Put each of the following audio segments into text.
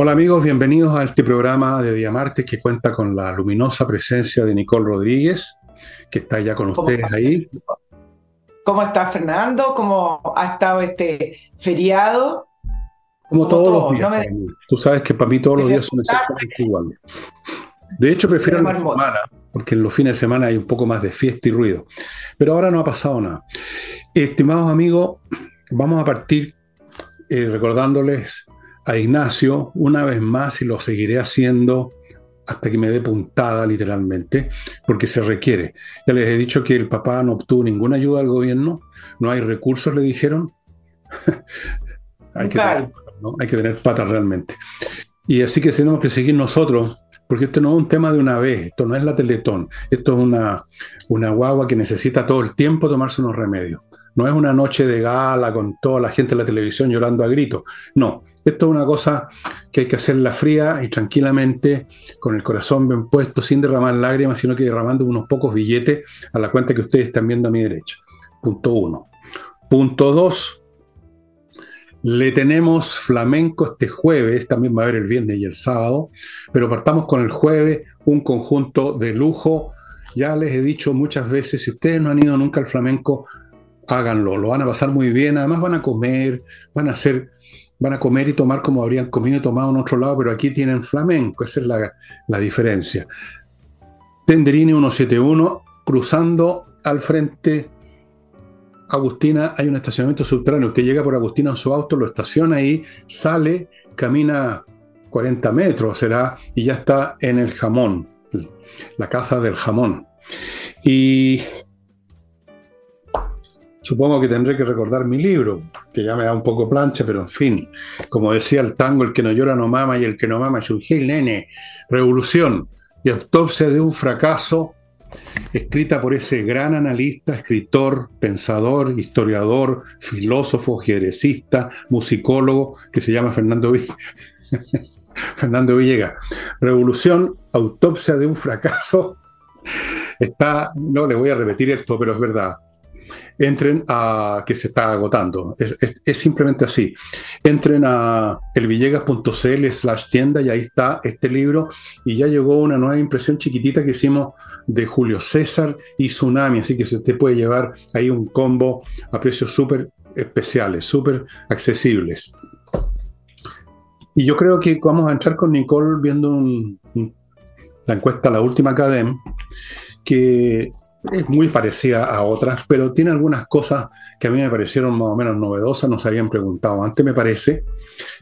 Hola amigos, bienvenidos a este programa de Día Martes que cuenta con la luminosa presencia de Nicole Rodríguez, que está ya con ustedes ahí. ¿Cómo está Fernando? ¿Cómo ha estado este feriado? Como, todos los días. Tú sabes que para mí todos los días son exactamente iguales. De hecho, prefiero la semana, porque en los fines de semana hay un poco más de fiesta y ruido. Pero ahora no ha pasado nada. Estimados amigos, vamos a partir eh, recordándoles a Ignacio una vez más y lo seguiré haciendo hasta que me dé puntada literalmente, porque se requiere. Ya les he dicho que el papá no obtuvo ninguna ayuda del gobierno, no hay recursos, le dijeron. hay, que tener, hay que tener patas realmente. Y así que tenemos que seguir nosotros, porque esto no es un tema de una vez, esto no es la Teletón, esto es una, una guagua que necesita todo el tiempo tomarse unos remedios. No es una noche de gala con toda la gente en la televisión llorando a gritos. No, esto es una cosa que hay que hacerla fría y tranquilamente, con el corazón bien puesto, sin derramar lágrimas, sino que derramando unos pocos billetes a la cuenta que ustedes están viendo a mi derecha. Punto uno. Punto dos. Le tenemos flamenco este jueves, también va a haber el viernes y el sábado, pero partamos con el jueves, un conjunto de lujo. Ya les he dicho muchas veces, si ustedes no han ido nunca al flamenco, háganlo, lo van a pasar muy bien, además van a comer, van a hacer van a comer y tomar como habrían comido y tomado en otro lado, pero aquí tienen flamenco, esa es la, diferencia. Tenderini 171, cruzando al frente Agustina, hay un estacionamiento subterráneo. Usted llega por Agustina en su auto, lo estaciona ahí, sale, camina 40 metros, será, y ya está en el jamón, la caza del jamón. Y supongo que tendré que recordar mi libro, que ya me da un poco plancha, pero en fin, como decía el tango, el que no llora no mama y el que no mama es un gil, nene. Revolución y autopsia de un fracaso, escrita por ese gran analista, escritor, pensador, historiador, filósofo, jerezista, musicólogo, que se llama Fernando. Fernando Villegas. Revolución, autopsia de un fracaso. Está, no le voy a repetir esto, pero es verdad entren a, que se está agotando. Es, simplemente así. Entren a elvillegas.cl slash tienda y ahí está este libro. Y ya llegó una nueva impresión chiquitita que hicimos de Julio César y Tsunami. Así que se te puede llevar ahí un combo a precios súper especiales, súper accesibles. Y yo creo que vamos a entrar con Nicole viendo la encuesta, la última Academ, que es muy parecida a otras, pero tiene algunas cosas que a mí me parecieron más o menos novedosas, no se habían preguntado antes, me parece.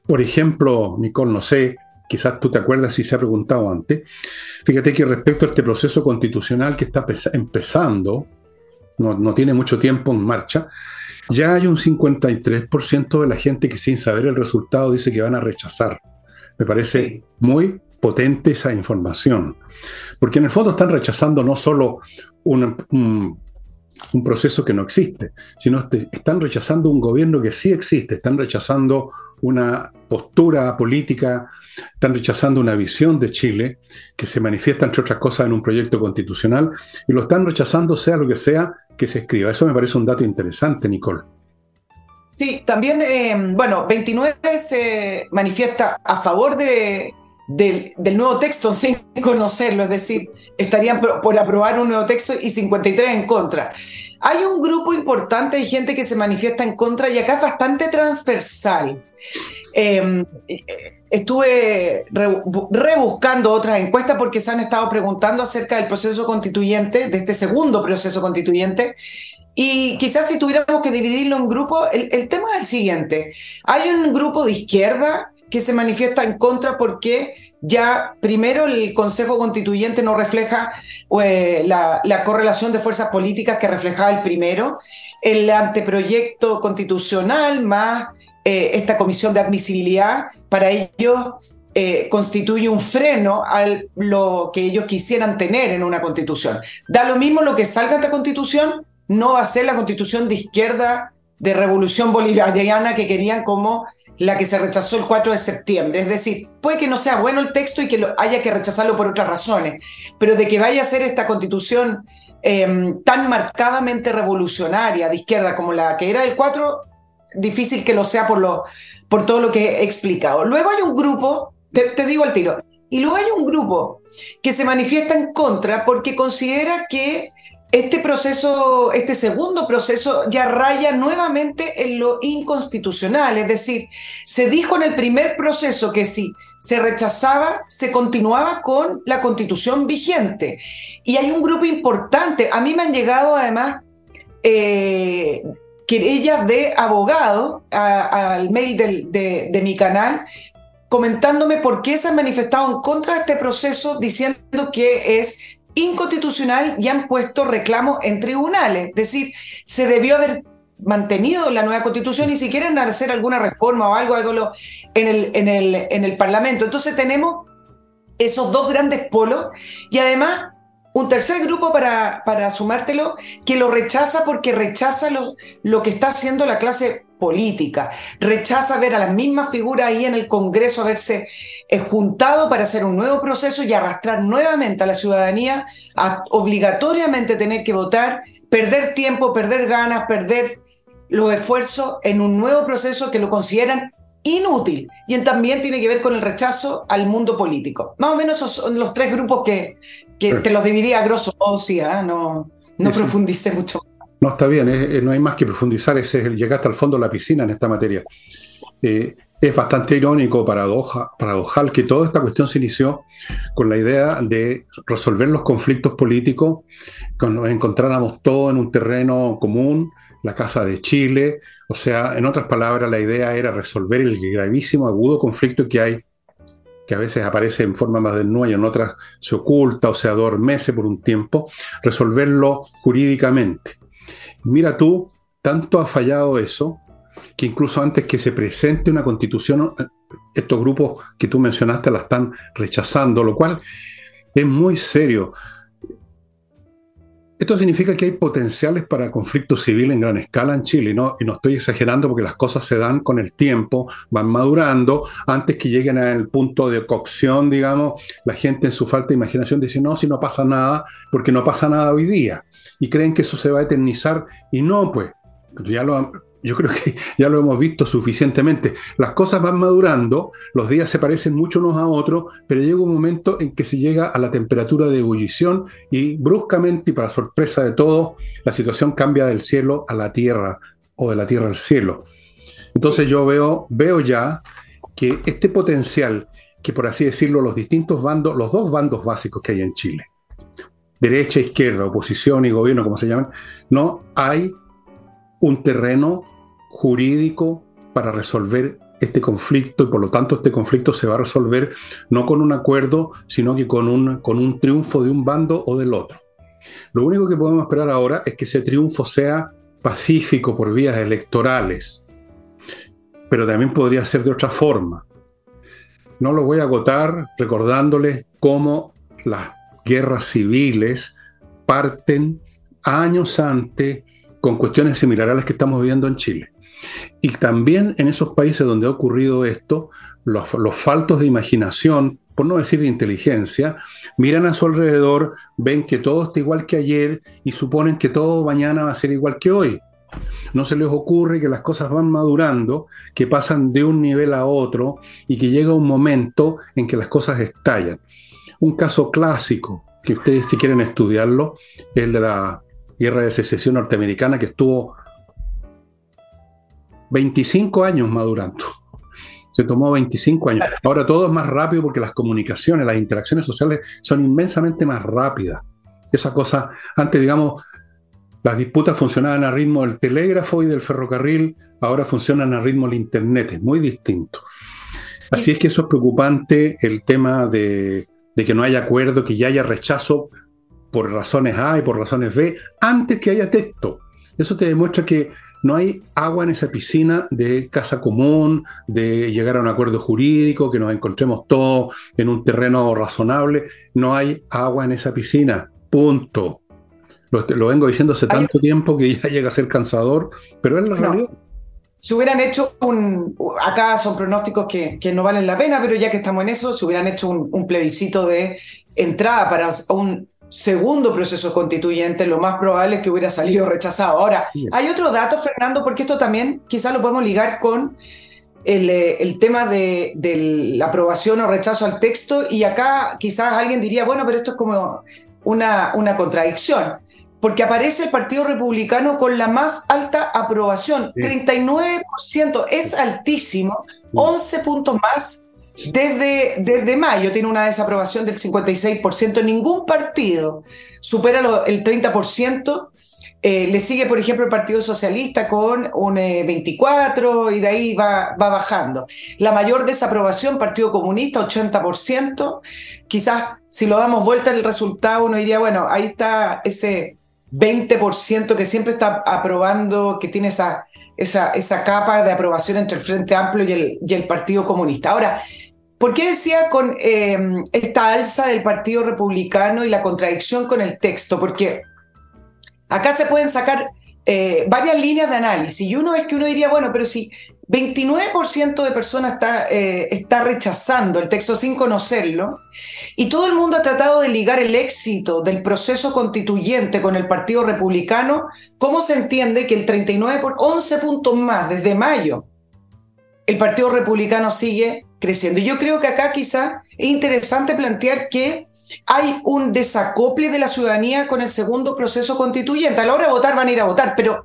Por ejemplo, Nicole, no sé, quizás tú te acuerdas si se ha preguntado antes. Fíjate que respecto a este proceso constitucional que está empezando, no, no tiene mucho tiempo en marcha, ya hay un 53% de la gente que sin saber el resultado dice que van a rechazar. Me parece muy potente esa información. Porque en el fondo están rechazando no solo un, proceso que no existe, sino están rechazando un gobierno que sí existe, están rechazando una postura política, están rechazando una visión de Chile que se manifiesta, entre otras cosas, en un proyecto constitucional, y lo están rechazando sea lo que sea que se escriba. Eso me parece un dato interesante, Nicole. Sí, también, eh, bueno, 29 se manifiesta a favor de del, nuevo texto sin conocerlo, es decir, estarían por, aprobar un nuevo texto y 53 en contra. Hay un grupo importante de gente que se manifiesta en contra y acá es bastante transversal. Em, estuve rebuscando otras encuestas porque se han estado preguntando acerca del proceso constituyente, de este segundo proceso constituyente, y quizás si tuviéramos que dividirlo en grupos, el, el tema es el siguiente. Hay un grupo de izquierda que se manifiesta en contra porque ya primero el Consejo Constituyente no refleja eh, la, correlación de fuerzas políticas que reflejaba el primero, el anteproyecto constitucional más eh, esta comisión de admisibilidad, para ellos eh, constituye un freno a lo que ellos quisieran tener en una constitución. Da lo mismo lo que salga de esta constitución, no va a ser la constitución de izquierda de revolución bolivariana que querían como la que se rechazó el 4 de septiembre. Es decir, puede que no sea bueno el texto y que haya que rechazarlo por otras razones, pero de que vaya a ser esta constitución em, tan marcadamente revolucionaria de izquierda como la que era el 4, difícil que lo sea por, lo, por todo lo que he explicado. Luego hay un grupo te, digo al tiro. Y luego hay un grupo que se manifiesta en contra porque considera que este proceso, este segundo proceso, ya raya nuevamente en lo inconstitucional. Es decir, se dijo en el primer proceso que si se rechazaba, se continuaba con la constitución vigente. Y hay un grupo importante. A mí me han llegado además eh, querellas de abogados al mail de, de mi canal comentándome por qué se han manifestado en contra de este proceso diciendo que es inconstitucional y han puesto reclamos en tribunales. Es decir, se debió haber mantenido la nueva constitución y si quieren hacer alguna reforma o algo, algo en, el, en, el, en el Parlamento. Entonces tenemos esos dos grandes polos y además un tercer grupo para, para sumártelo que lo rechaza porque rechaza lo, lo que está haciendo la clase política, rechaza ver a las mismas figuras ahí en el Congreso haberse eh, juntado para hacer un nuevo proceso y arrastrar nuevamente a la ciudadanía a obligatoriamente tener que votar, perder tiempo, perder ganas, perder los esfuerzos en un nuevo proceso que lo consideran inútil y también tiene que ver con el rechazo al mundo político. Más o menos esos son los tres grupos que, que te los dividí a grosso modo, sí, ¿ah? no, no profundicé mucho. No, está bien, no hay más que profundizar, ese es el llegar hasta el fondo de la piscina en esta materia. Eh, es bastante irónico, paradoja, paradojal, que toda esta cuestión se inició con la idea de resolver los conflictos políticos, cuando nos encontráramos todos en un terreno común, la Casa de Chile, o sea, en otras palabras, la idea era resolver el gravísimo, agudo conflicto que hay que a veces aparece en forma más desnuda y en otras se oculta o se adormece por un tiempo, resolverlo jurídicamente. Mira tú, tanto ha fallado eso, que incluso antes que se presente una constitución, estos grupos que tú mencionaste la están rechazando, lo cual es muy serio. Esto significa que hay potenciales para conflicto civil en gran escala en Chile, ¿no? y no estoy exagerando porque las cosas se dan con el tiempo, van madurando, antes que lleguen al punto de cocción, digamos, la gente en su falta de imaginación dice, no, si no pasa nada, porque no pasa nada hoy día, y creen que eso se va a eternizar, y no, pues, ya lo, yo creo que ya lo hemos visto suficientemente. Las cosas van madurando, los días se parecen mucho unos a otros, pero llega un momento en que se llega a la temperatura de ebullición y bruscamente y para sorpresa de todos, la situación cambia del cielo a la tierra o de la tierra al cielo. Entonces yo veo, veo ya que este potencial, que por así decirlo, los distintos bandos, los dos bandos básicos que hay en Chile, derecha, izquierda, oposición y gobierno, como se llaman, no hay un terreno jurídico para resolver este conflicto y por lo tanto este conflicto se va a resolver no con un acuerdo, sino que con un, con un triunfo de un bando o del otro. Lo único que podemos esperar ahora es que ese triunfo sea pacífico por vías electorales, pero también podría ser de otra forma. No lo voy a agotar recordándoles cómo las guerras civiles parten años antes con cuestiones similares a las que estamos viviendo en Chile. Y también en esos países donde ha ocurrido esto, los, faltos de imaginación, por no decir de inteligencia, miran a su alrededor, ven que todo está igual que ayer y suponen que todo mañana va a ser igual que hoy. No se les ocurre que las cosas van madurando, que pasan de un nivel a otro y que llega un momento en que las cosas estallan. Un caso clásico, que ustedes si quieren estudiarlo, es el de la guerra de secesión norteamericana que estuvo 25 años madurando. Se tomó 25 años. Ahora todo es más rápido porque las comunicaciones, las interacciones sociales son inmensamente más rápidas. Esa cosa, antes digamos, las disputas funcionaban a ritmo del telégrafo y del ferrocarril, ahora funcionan a ritmo del Internet, es muy distinto. Así es que eso es preocupante, el tema de, de que no haya acuerdo, que ya haya rechazo por razones A y por razones B, antes que haya texto. Eso te demuestra que no hay agua en esa piscina de casa común, de llegar a un acuerdo jurídico, que nos encontremos todos en un terreno razonable. No hay agua en esa piscina. Punto. Lo, vengo diciendo hace tanto tiempo que ya llega a ser cansador, pero es la realidad. Si hubieran hecho un, acá son pronósticos que, que, no valen la pena, pero ya que estamos en eso, si hubieran hecho un, un plebiscito de entrada para un segundo proceso constituyente, lo más probable es que hubiera salido rechazado. Ahora, hay otro dato, Fernando, porque esto también quizás lo podemos ligar con eh, el, tema de, la aprobación o rechazo al texto y acá quizás alguien diría, bueno, pero esto es como una, una contradicción, porque aparece el Partido Republicano con la más alta aprobación, 39%, es altísimo, 11 puntos más desde, desde mayo tiene una desaprobación del 56%. Ningún partido supera el 30%. Eh, le sigue, por ejemplo, el Partido Socialista con un 24% eh, y de ahí va, va bajando. La mayor desaprobación, Partido Comunista, 80%. Quizás si lo damos vuelta el resultado, uno diría, bueno, ahí está ese 20% que siempre está aprobando, que tiene esa, esa, esa capa de aprobación entre el Frente Amplio y el, y el Partido Comunista. Ahora, ¿Por qué decía con eh, esta alza del Partido Republicano y la contradicción con el texto? Porque acá se pueden sacar eh, varias líneas de análisis y uno es que uno diría, bueno, pero si 29% de personas está, eh, está rechazando el texto sin conocerlo y todo el mundo ha tratado de ligar el éxito del proceso constituyente con el Partido Republicano, ¿cómo se entiende que el 39 por 11 puntos más desde mayo el Partido Republicano sigue creciendo. Yo creo que acá quizá es interesante plantear que hay un desacople de la ciudadanía con el segundo proceso constituyente. A la hora de votar van a ir a votar, pero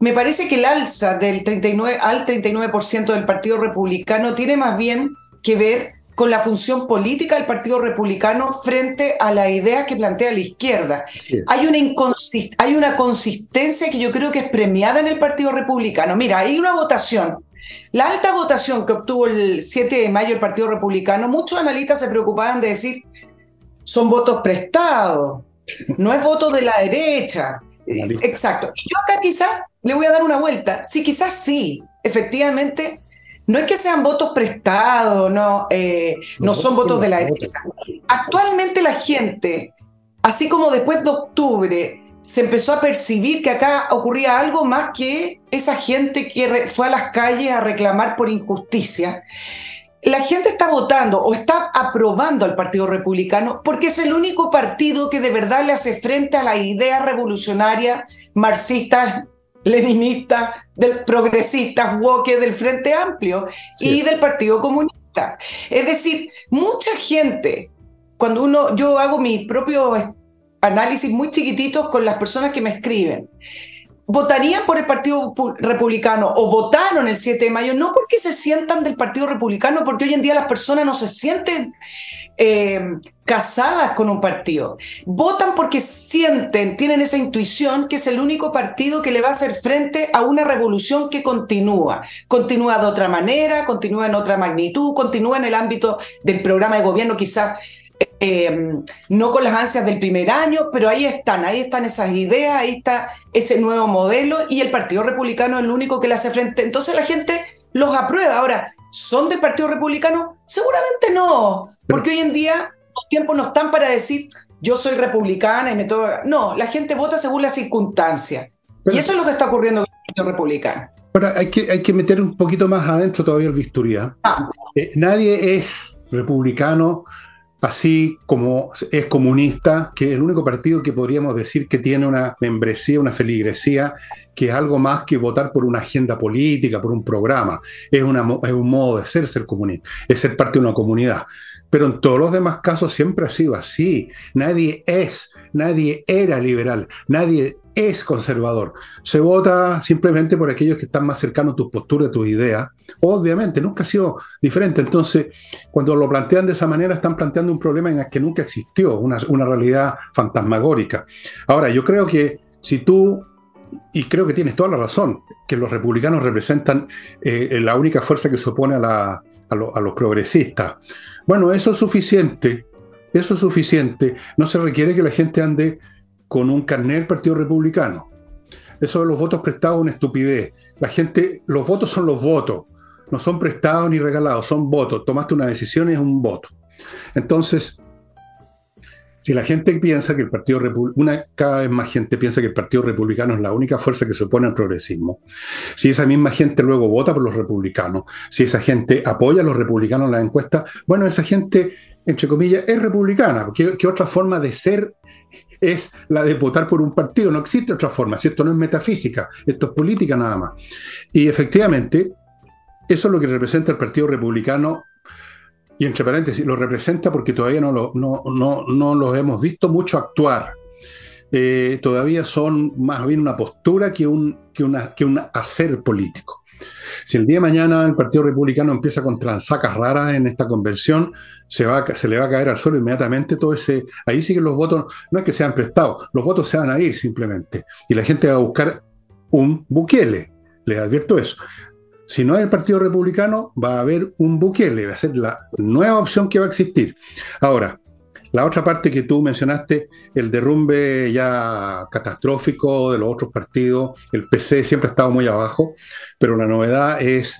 me parece que el alza del 39 al 39% del Partido Republicano tiene más bien que ver con la función política del Partido Republicano frente a la idea que plantea la izquierda. Hay, una hay una consistencia que yo creo que es premiada en el Partido Republicano. Mira, hay una votación la alta votación que obtuvo el 7 de mayo el Partido Republicano, muchos analistas se preocupaban de decir, son votos prestados, no es voto de la derecha. Exacto. Y yo acá quizás le voy a dar una vuelta. Sí, quizás sí, efectivamente, no es que sean votos prestados, no, eh, no son votos de la derecha. Actualmente la gente, así como después de octubre, se empezó a percibir que acá ocurría algo más que esa gente que fue a las calles a reclamar por injusticia. La gente está votando o está aprobando al Partido Republicano porque es el único partido que de verdad le hace frente a la idea revolucionaria marxista, leninista, del progresista, woke del Frente Amplio y del Partido Comunista. Es decir, mucha gente, cuando uno, yo hago mi propio análisis muy chiquititos con las personas que me escriben. Votarían por el Partido Republicano o votaron el 7 de mayo, no porque se sientan del Partido Republicano, porque hoy en día las personas no se sienten eh, casadas con un partido. Votan porque sienten, tienen esa intuición que es el único partido que le va a hacer frente a una revolución que continúa. Continúa de otra manera, continúa en otra magnitud, continúa en el ámbito del programa de gobierno quizás eh, no con las ansias del primer año, pero ahí están, ahí están esas ideas, ahí está ese nuevo modelo y el Partido Republicano es el único que le hace frente. Entonces la gente los aprueba. Ahora, ¿son del Partido Republicano? Seguramente no, porque hoy en día los tiempos no están para decir yo soy republicana y me toca. No, la gente vota según las circunstancias. y eso es lo que está ocurriendo con el Partido Republicano. Ahora, hay que, hay que meter un poquito más adentro todavía el bisturí. Ah. Eh, nadie es republicano así como es comunista, que el único partido que podríamos decir que tiene una membresía, una feligresía, que es algo más que votar por una agenda política, por un programa. Es, es un modo de ser ser comunista, es ser parte de una comunidad. Pero en todos los demás casos siempre ha sido así. Nadie es, nadie era liberal, nadie es conservador. Se vota simplemente por aquellos que están más cercanos a tus posturas, a tus ideas. Obviamente, nunca ha sido diferente. Entonces, cuando lo plantean de esa manera, están planteando un problema en el que nunca existió, una, realidad fantasmagórica. Ahora, yo creo que si tú, y creo que tienes toda la razón, que los republicanos representan eh, la única fuerza que se opone a, a los progresistas. Bueno, eso es suficiente. Eso es suficiente. No se requiere que la gente ande con un carnet del Partido Republicano. Eso de los votos prestados es una estupidez. La gente, los votos son los votos, no son prestados ni regalados, son votos. Tomaste una decisión y es un voto. Entonces, si la gente piensa que el Partido Republicano, cada vez más gente piensa que el Partido Republicano es la única fuerza que se opone al progresismo, si esa misma gente luego vota por los republicanos, si esa gente apoya a los republicanos en las encuestas, bueno, esa gente, entre comillas, es republicana. ¿Qué, otra forma de ser es la de votar por un partido. No existe otra forma. Si esto no es metafísica, esto es política nada más. Y efectivamente, eso es lo que representa el Partido Republicano. Y entre paréntesis, lo representa porque todavía no, lo, no, no, no los hemos visto mucho actuar. Eh, todavía son más bien una postura que un, que, una, que un hacer político. Si el día de mañana el Partido Republicano empieza con transacas raras en esta convención, se, va, se le va a caer al suelo inmediatamente todo ese. Ahí sí que los votos, no es que sean prestados, los votos se van a ir simplemente. Y la gente va a buscar un Bukele. Les advierto eso. Si no hay el Partido Republicano, va a haber un Bukele, va a ser la nueva opción que va a existir. Ahora, la otra parte que tú mencionaste, el derrumbe ya catastrófico de los otros partidos, el PC siempre ha estado muy abajo, pero la novedad es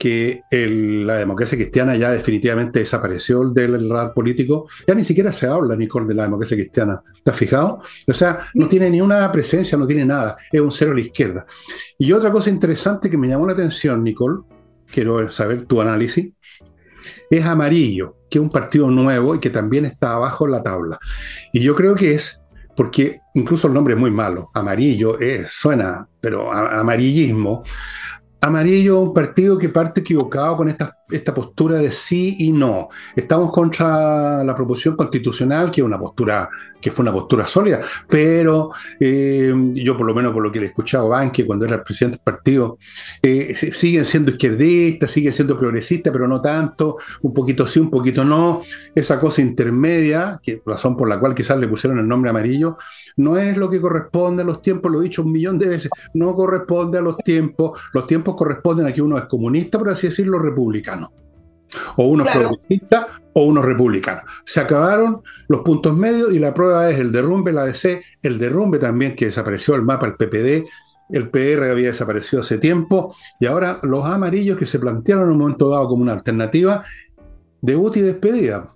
que la democracia cristiana ya definitivamente desapareció del radar político. Ya ni siquiera se habla, Nicole, de la democracia cristiana. ¿Estás fijado? O sea, no tiene ni una presencia, no tiene nada. Es un cero a la izquierda. Y otra cosa interesante que me llamó la atención, Nicole, quiero saber tu análisis, es amarillo, que es un partido nuevo y que también está abajo en la tabla. Y yo creo que es porque incluso el nombre es muy malo, amarillo, suena, pero amarillismo. Amarillo, un partido que parte equivocado con esta, esta postura de sí y no. Estamos contra la proposición constitucional, que una postura que fue una postura sólida, pero eh, yo por lo menos por lo que le he escuchado a Banque cuando era el presidente del partido, eh, siguen siendo izquierdistas, siguen siendo progresistas, pero no tanto, un poquito sí, un poquito no. Esa cosa intermedia, que razón por la cual quizás le pusieron el nombre amarillo, no es lo que corresponde a los tiempos, lo he dicho un millón de veces, no corresponde a los tiempos, los tiempos corresponden a que uno es comunista, por así decirlo, republicano. O uno es progresista o uno republicano. Se acabaron los puntos medios y la prueba es el derrumbe, la DC, el derrumbe también que desapareció el mapa, el PPD, el PR había desaparecido hace tiempo y ahora los amarillos que se plantearon en un momento dado como una alternativa, debut y despedida.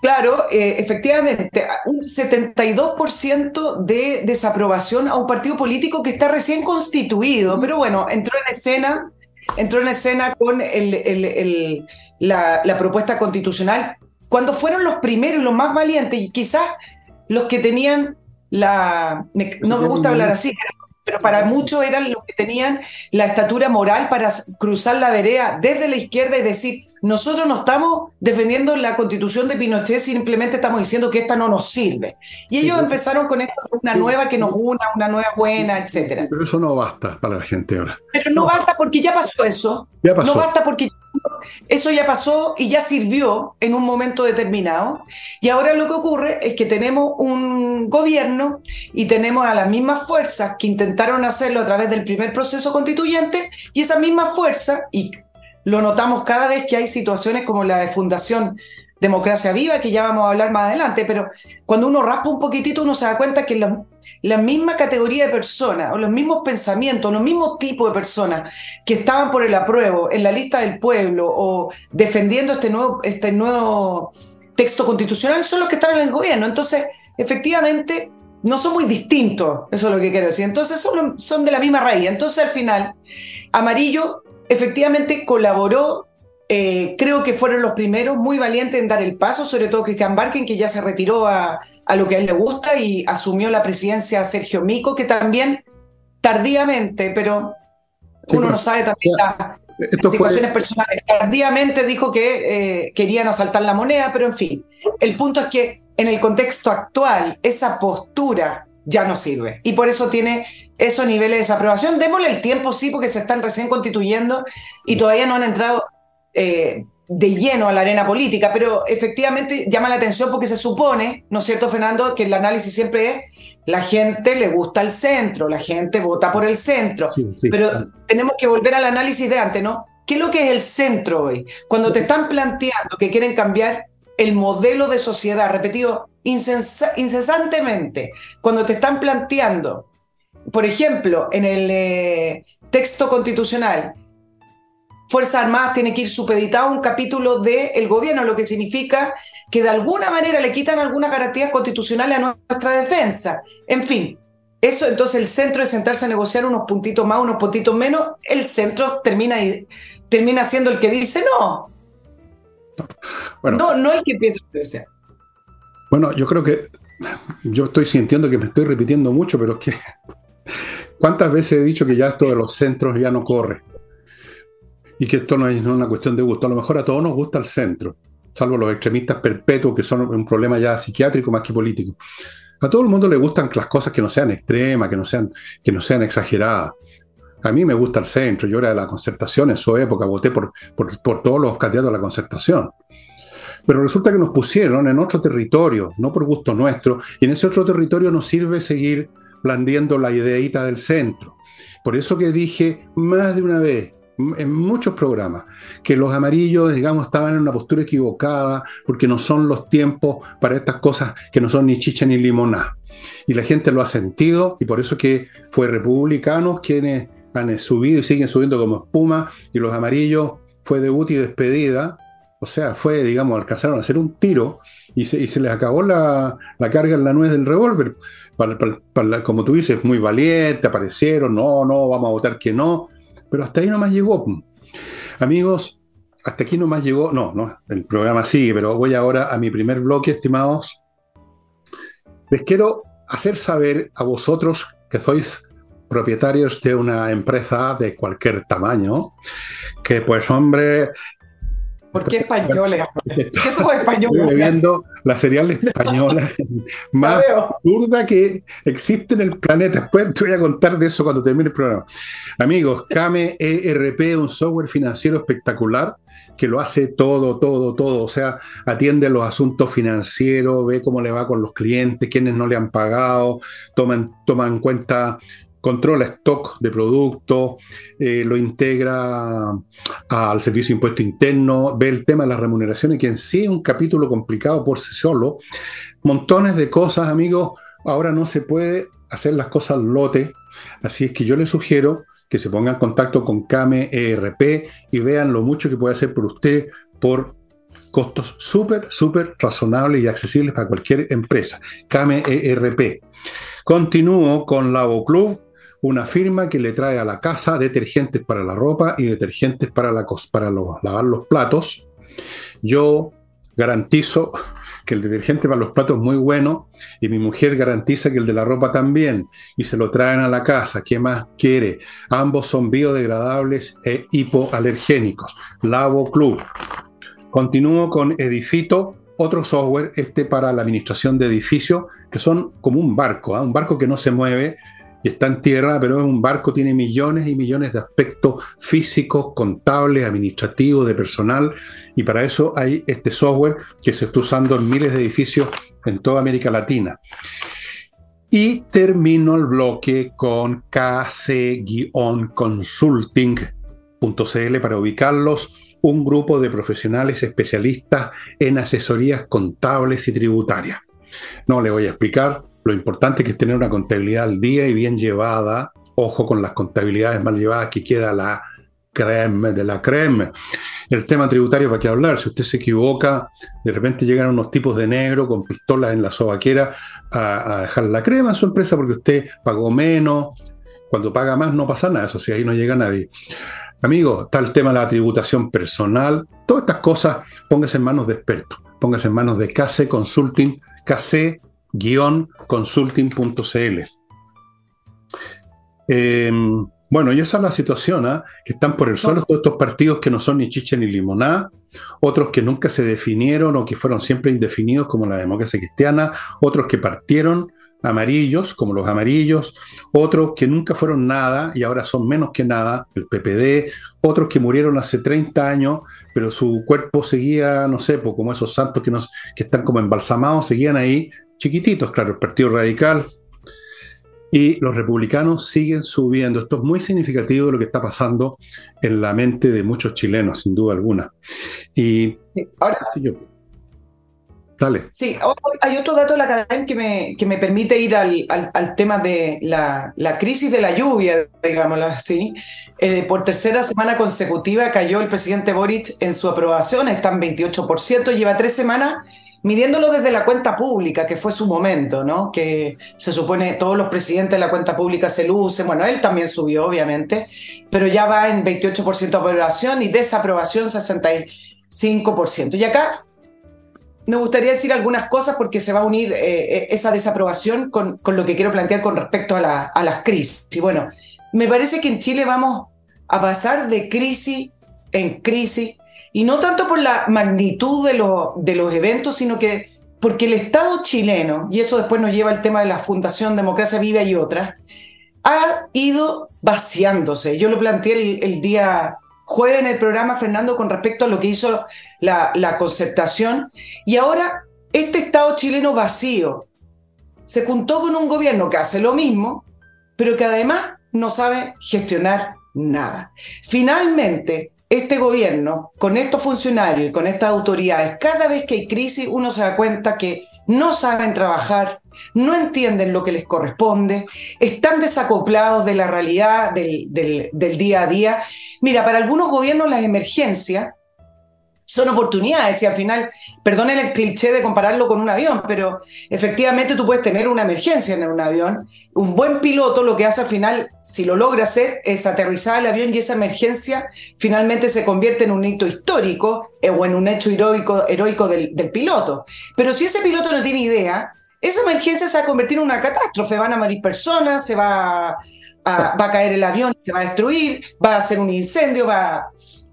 Claro, eh, efectivamente, un 72% de desaprobación a un partido político que está recién constituido, pero bueno, entró en escena entró en escena con la, propuesta constitucional, cuando fueron los primeros y los más valientes, y quizás los que tenían la... no me gusta hablar así, pero para muchos eran los que tenían la estatura moral para cruzar la vereda desde la izquierda y decir, nosotros no estamos defendiendo la constitución de Pinochet, simplemente estamos diciendo que esta no nos sirve. Y ellos empezaron con esto, una nueva que nos una, una nueva buena, etc. Pero eso no basta para la gente ahora. Pero no basta porque ya pasó eso. Ya pasó. No basta porque eso ya pasó y ya sirvió en un momento determinado. Y ahora lo que ocurre es que tenemos un gobierno y tenemos a las mismas fuerzas que intentaron hacerlo a través del primer proceso constituyente y esas mismas fuerzas, y lo notamos cada vez que hay situaciones como la de Fundación Democracia Viva, que ya vamos a hablar más adelante, pero cuando uno raspa un poquitito uno se da cuenta que la, misma categoría de personas, o los mismos pensamientos, los mismos tipos de personas que estaban por el apruebo en la lista del pueblo o defendiendo este nuevo, este nuevo texto constitucional son los que están en el gobierno. Entonces, efectivamente, no son muy distintos, eso es lo que quiero decir. Entonces, son, son de la misma raíz. Entonces, al final, Amarillo efectivamente colaboró, eh, creo que fueron los primeros muy valientes en dar el paso, sobre todo Cristian Barken, que ya se retiró a, lo que a él le gusta y asumió la presidencia Sergio Mico, que también tardíamente, pero uno no sabe también las, situaciones personales. Tardíamente dijo que eh, querían asaltar la moneda, pero en fin, el punto es que en el contexto actual, esa postura ya no sirve. Y por eso tiene esos niveles de desaprobación. Démosle el tiempo, sí, porque se están recién constituyendo y todavía no han entrado eh, de lleno a la arena política, pero efectivamente llama la atención porque se supone, ¿no es cierto, Fernando?, que el análisis siempre es, la gente le gusta el centro, la gente vota por el centro, pero tenemos que volver al análisis de antes, ¿no? ¿Qué es lo que es el centro hoy? Cuando te están planteando que quieren cambiar el modelo de sociedad, repetido incesantemente, cuando te están planteando, por ejemplo, en el eh, texto constitucional, Fuerzas Armadas tiene que ir supeditado a un capítulo del gobierno, lo que significa que de alguna manera le quitan algunas garantías constitucionales a nuestra defensa. En fin, eso entonces el centro de sentarse a negociar unos puntitos más, unos puntitos menos, el centro termina, termina siendo el que dice no. Bueno, no, no el que empieza a negociar. Bueno, yo creo que yo estoy sintiendo que me estoy repitiendo mucho, pero es que ¿cuántas veces he dicho que ya esto de los centros ya no corre? y que esto no es una cuestión de gusto. A lo mejor a todos nos gusta el centro, salvo los extremistas perpetuos, que son un problema ya psiquiátrico más que político. A todo el mundo le gustan las cosas que no sean extremas, que no sean, que no sean exageradas. A mí me gusta el centro, yo era de la concertación en su época, voté por, por, por todos los candidatos a la concertación. Pero resulta que nos pusieron en otro territorio, no por gusto nuestro, y en ese otro territorio nos sirve seguir blandiendo la ideita del centro. Por eso que dije más de una vez, en muchos programas, que los amarillos, digamos, estaban en una postura equivocada porque no son los tiempos para estas cosas que no son ni chicha ni limoná. Y la gente lo ha sentido y por eso que fue republicanos quienes han subido y siguen subiendo como espuma y los amarillos fue debut y despedida. O sea, fue, digamos, alcanzaron a hacer un tiro y se, les acabó la, carga en la nuez del revólver. como tú dices, muy valiente, aparecieron, no, no, vamos a votar que no pero hasta ahí nomás llegó. Amigos, hasta aquí nomás llegó, no, no, el programa sigue, pero voy ahora a mi primer bloque, estimados. Les quiero hacer saber a vosotros que sois propietarios de una empresa de cualquier tamaño, que pues hombre, ¿Por qué españoles? ¿Qué somos españoles? Estoy viendo la serial española más absurda que existe en el planeta. Después te voy a contar de eso cuando termine el programa. Amigos, Kame ERP, un software financiero espectacular que lo hace todo, todo, todo. O sea, atiende los asuntos financieros, ve cómo le va con los clientes, quiénes no le han pagado, toman, toma en cuenta controla stock de productos, eh, lo integra al servicio de impuesto interno, ve el tema de las remuneraciones, que en sí es un capítulo complicado por sí solo. Montones de cosas, amigos. Ahora no se puede hacer las cosas lote, así es que yo les sugiero que se pongan en contacto con Kame ERP y vean lo mucho que puede hacer por usted por costos súper, súper razonables y accesibles para cualquier empresa. Kame ERP. Continúo con Lavo Club, una firma que le trae a la casa detergentes para la ropa y detergentes para, la, para lavar los platos. Yo garantizo que el detergente para los platos es muy bueno y mi mujer garantiza que el de la ropa también y se lo traen a la casa. ¿Qué más quiere? Ambos son biodegradables e hipoalergénicos. Lavo Club. Continúo con Edifito, otro software, este para la administración de edificios, que son como un barco, ¿ah? un barco que no se mueve, está en tierra, pero es un barco, tiene millones y millones de aspectos físicos, contables, administrativos, de personal, y para eso hay este software que se está usando en miles de edificios en toda América Latina. Y termino el bloque con kc-consulting.cl para ubicarlos, un grupo de profesionales especialistas en asesorías contables y tributarias. No le voy a explicar lo importante que es tener una contabilidad al día y bien llevada. Ojo con las contabilidades mal llevadas que queda la creme de la creme. El tema tributario, ¿para qué hablar? Si usted se equivoca, de repente llegan unos tipos de negro con pistolas en la sobaquera a, a dejar la crema en su empresa porque usted pagó menos. Cuando paga más no pasa nada, eso sí, ahí no llega nadie. Amigo, está el tema de la tributación personal. Todas estas cosas, póngase en manos de expertos. Póngase en manos de KC Consulting, KC consulting.cl. Em, bueno, y esa es la situación, ¿ah? que están por el suelo todos estos partidos que no son ni chicha ni limoná, otros que nunca se definieron o que fueron siempre indefinidos como la democracia cristiana, otros que partieron amarillos como los amarillos, otros que nunca fueron nada y ahora son menos que nada, el PPD, otros que murieron hace 30 años, pero su cuerpo seguía, no sé, como esos santos que, nos, que están como embalsamados, seguían ahí chiquititos, claro, el Partido Radical y los republicanos siguen subiendo. Esto es muy significativo de lo que está pasando en la mente de muchos chilenos, sin duda alguna. Y ahora, sí, yo. Dale. Sí, hay otro dato de la academia que me, que me permite ir al, al, tema de la, la, crisis de la lluvia, digámoslo así. Eh, por tercera semana consecutiva cayó el presidente Boric en su aprobación, está en 28%, lleva tres semanas midiéndolo desde la cuenta pública, que fue su momento, ¿no? Que se supone todos los presidentes de la cuenta pública se lucen, bueno, él también subió, obviamente, pero ya va en 28% de aprobación y desaprobación 65%. Y acá me gustaría decir algunas cosas porque se va a unir eh, eh, esa desaprobación con, con, lo que quiero plantear con respecto a, la, a las crisis. Y bueno, me parece que en Chile vamos a pasar de crisis en crisis, y no tanto por la magnitud de, de los eventos, sino que porque el Estado chileno, y eso después nos lleva al tema de la Fundación Democracia Viva y otras, ha ido vaciándose. Yo lo planteé el, día jueves en el programa, Fernando, con respecto a lo que hizo la, la concertación, y ahora este Estado chileno vacío se juntó con un gobierno que hace lo mismo, pero que además no sabe gestionar nada. Finalmente, este gobierno, con estos funcionarios y con estas autoridades, cada vez que hay crisis, uno se da cuenta que no saben trabajar, no entienden lo que les corresponde, están desacoplados de la realidad del, del día a día. Mira, para algunos gobiernos las emergencias son oportunidades y al final, perdonen el cliché de compararlo con un avión, pero efectivamente tú puedes tener una emergencia en un avión. Un buen piloto lo que hace al final, si lo logra hacer, es aterrizar el avión y esa emergencia finalmente se convierte en un hito histórico eh, o en un hecho heroico, heroico del, piloto. Pero si ese piloto no tiene idea, esa emergencia se va a convertir en una catástrofe, van a morir personas, se va a, va a caer el avión, se va a destruir, va a ser un incendio, va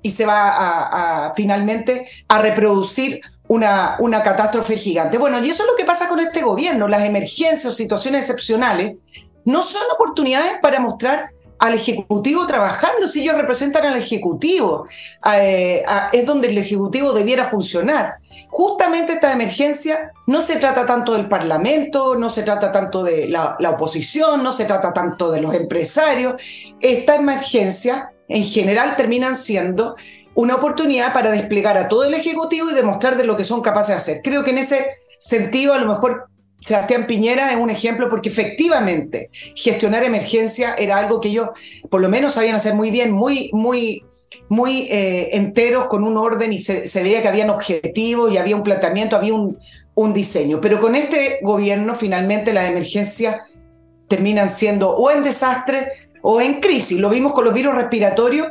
y se va a, finalmente a reproducir una, una catástrofe gigante. Bueno, y eso es lo que pasa con este gobierno. Las emergencias o situaciones excepcionales no son oportunidades para mostrar al Ejecutivo trabajando, si ellos representan al Ejecutivo, eh, es donde el Ejecutivo debiera funcionar. Justamente esta emergencia no se trata tanto del Parlamento, no se trata tanto de la, la oposición, no se trata tanto de los empresarios. Esta emergencia en general terminan siendo una oportunidad para desplegar a todo el Ejecutivo y demostrar de lo que son capaces de hacer. Creo que en ese sentido, a lo mejor Sebastián Piñera es un ejemplo porque efectivamente gestionar emergencia era algo que ellos por lo menos sabían hacer muy bien, muy, muy, muy eh, enteros con un orden y se, veía que habían objetivos y había un planteamiento, había un, un diseño. Pero con este gobierno finalmente las emergencias terminan siendo o en desastre o en crisis. Lo vimos con los virus respiratorios.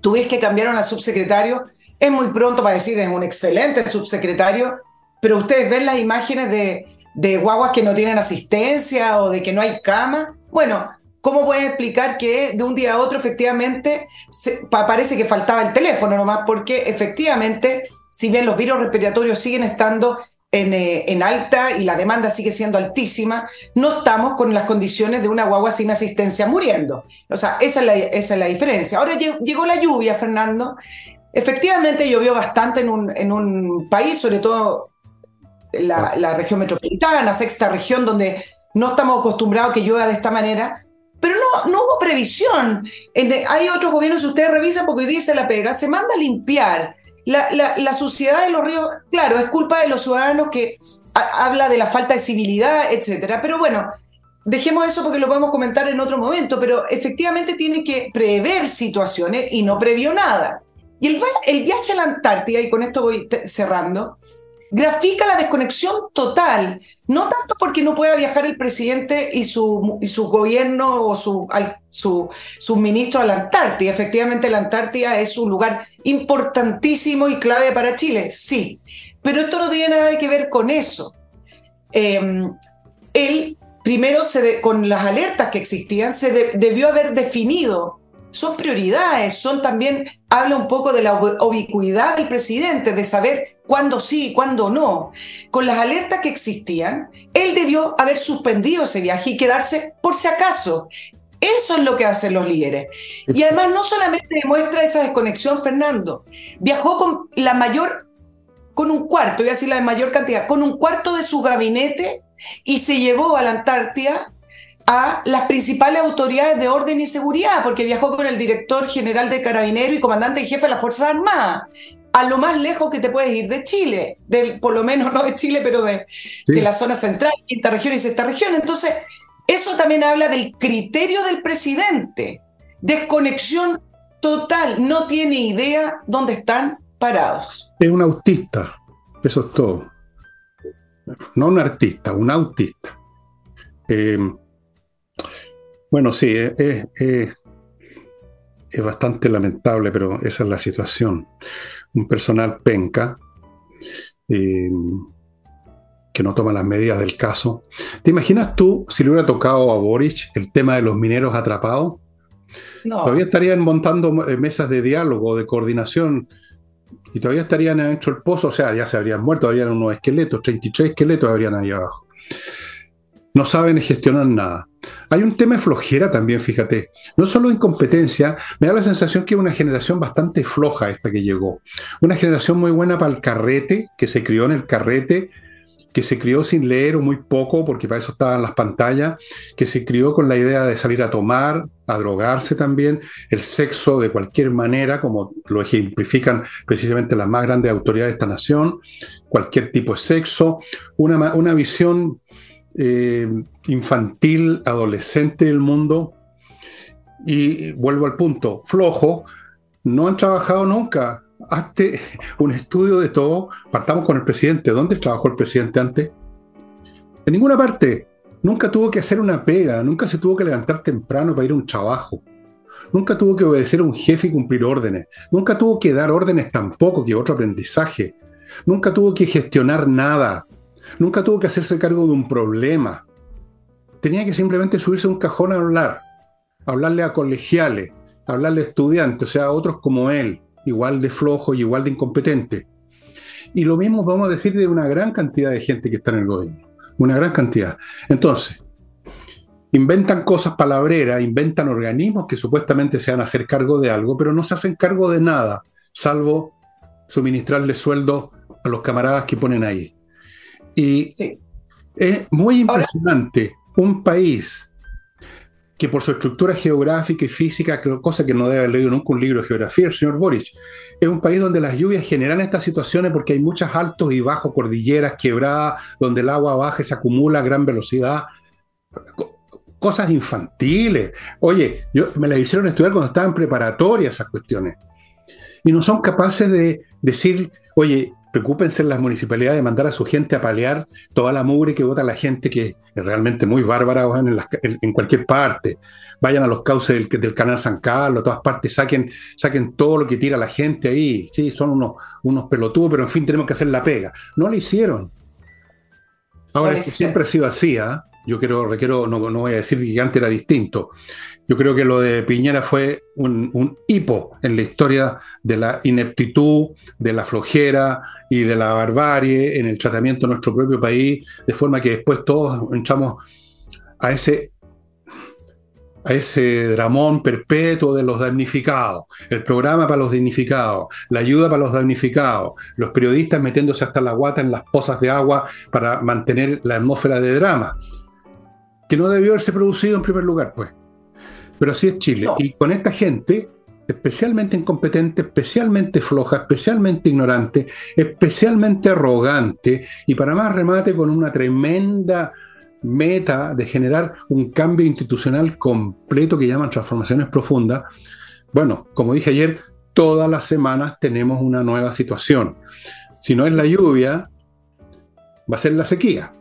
Tú ves que cambiaron a subsecretario. Es muy pronto para decir es un excelente subsecretario, pero ustedes ven las imágenes de, de guaguas que no tienen asistencia o de que no hay cama. Bueno, ¿cómo pueden explicar que de un día a otro efectivamente parece que faltaba el teléfono nomás? Porque efectivamente, si bien los virus respiratorios siguen estando eh, en, alta y la demanda sigue siendo altísima, no estamos con las condiciones de una guagua sin asistencia muriendo. O sea, esa es la, esa es la diferencia. Ahora llegó la lluvia, Fernando. Efectivamente llovió bastante en un, en un país, sobre todo la, la región metropolitana, sexta región, donde no estamos acostumbrados a que llueva de esta manera, pero no, no hubo previsión. hay otros gobiernos, si ustedes revisan, porque hoy dice la pega, se manda a limpiar la, suciedad de los ríos, claro, es culpa de los ciudadanos que habla de la falta de civilidad, etcétera. Pero bueno, dejemos eso porque lo podemos comentar en otro momento, pero efectivamente tiene que prever situaciones y no previó nada. Y el, el viaje a la Antártida, y con esto voy cerrando, grafica la desconexión total, no tanto porque no pueda viajar el presidente y su, y su gobierno o su, su, su, ministro a la Antártida. Efectivamente, la Antártida es un lugar importantísimo y clave para Chile, sí, pero esto no tiene nada que ver con eso. Em, él, primero, se con las alertas que existían, se debió haber definido son prioridades, son también, habla un poco de la ubicuidad del presidente, de saber cuándo sí y cuándo no. Con las alertas que existían, él debió haber suspendido ese viaje y quedarse por si acaso. Eso es lo que hacen los líderes. Y además no solamente demuestra esa desconexión, Fernando, viajó con la mayor, con un cuarto, voy a decir la mayor cantidad, con un cuarto de su gabinete y se llevó a la Antártida a las principales autoridades de orden y seguridad, porque viajó con el director general de Carabinero y comandante en jefe de las Fuerzas Armadas, a lo más lejos que te puedes ir de Chile, del, por lo menos no de Chile, pero de, de la zona central, quinta región y sexta región. Entonces, eso también habla del criterio del presidente, desconexión total, no tiene idea dónde están parados. Es un autista, eso es todo. No un artista, un autista. Eh, bueno, sí, es, bastante lamentable, pero esa es la situación. Un personal penca eh, que no toma las medidas del caso. ¿Te imaginas tú si le hubiera tocado a Boric el tema de los mineros atrapados? Todavía estarían montando eh, mesas de diálogo, de coordinación, y todavía estarían dentro del pozo, o sea, ya se habrían muerto, habrían unos esqueletos, 33 esqueletos habrían ahí abajo. No saben gestionar nada. Hay un tema de flojera también, fíjate. No solo incompetencia, me da la sensación que es una generación bastante floja esta que llegó. Una generación muy buena para el carrete, que se crió en el carrete, que se crió sin leer o muy poco, porque para eso estaban las pantallas, que se crió con la idea de salir a tomar, a drogarse también, el sexo de cualquier manera, como lo ejemplifican precisamente las más grandes autoridades de esta nación, cualquier tipo de sexo, una, una visión eh, infantil, adolescente del mundo. Y vuelvo al punto, flojo, no han trabajado nunca. Hazte un estudio de todo. Partamos con el presidente. ¿Dónde trabajó el presidente antes? En ninguna parte. Nunca tuvo que hacer una pega, nunca se tuvo que levantar temprano para ir a un trabajo. Nunca tuvo que obedecer a un jefe y cumplir órdenes. Nunca tuvo que dar órdenes tampoco, que otro aprendizaje. Nunca tuvo que gestionar nada. Nunca tuvo que hacerse cargo de un problema. Tenía que simplemente subirse a un cajón a hablar, hablarle a colegiales, hablarle a estudiantes, o sea, a otros como él, igual de flojo y igual de incompetente. Y lo mismo vamos a decir de una gran cantidad de gente que está en el gobierno, una gran cantidad. Entonces, inventan cosas palabreras, inventan organismos que supuestamente se van a hacer cargo de algo, pero no se hacen cargo de nada, salvo suministrarle sueldo a los camaradas que ponen ahí. Y es muy impresionante un país que por su estructura geográfica y física, cosa que no debe haber leído nunca un libro de geografía, el señor Boris, es un país donde las lluvias generan estas situaciones porque hay muchas altos y bajos, cordilleras, quebradas, donde el agua baja y se acumula a gran velocidad. Cosas infantiles. Oye, yo, me las hicieron estudiar cuando estaba en preparatoria esas cuestiones. Y no son capaces de decir, oye, preocúpense en las municipalidades de mandar a su gente a palear toda la mugre que vota la gente, que es realmente muy bárbara en, cualquier parte. Vayan a los cauces del, canal San Carlos, a todas partes, saquen, saquen todo lo que tira la gente ahí. Sí, son unos, unos pelotudos, pero en fin, tenemos que hacer la pega. No lo hicieron. Ahora, es que siempre ha sido así, ¿ah? Yo quiero, requiero, no, no, voy a decir que antes era distinto. Yo creo que lo de Piñera fue un, un, hipo en la historia de la ineptitud, de la flojera y de la barbarie en el tratamiento de nuestro propio país, de forma que después todos entramos a ese, a ese dramón perpetuo de los damnificados, el programa para los damnificados, la ayuda para los damnificados, los periodistas metiéndose hasta la guata en las pozas de agua para mantener la atmósfera de drama que no debió haberse producido en primer lugar, pues. Pero así es Chile. Y con esta gente, especialmente incompetente, especialmente floja, especialmente ignorante, especialmente arrogante, y para más remate con una tremenda meta de generar un cambio institucional completo que llaman transformaciones profundas, bueno, como dije ayer, todas las semanas tenemos una nueva situación. Si no es la lluvia, va a ser la sequía.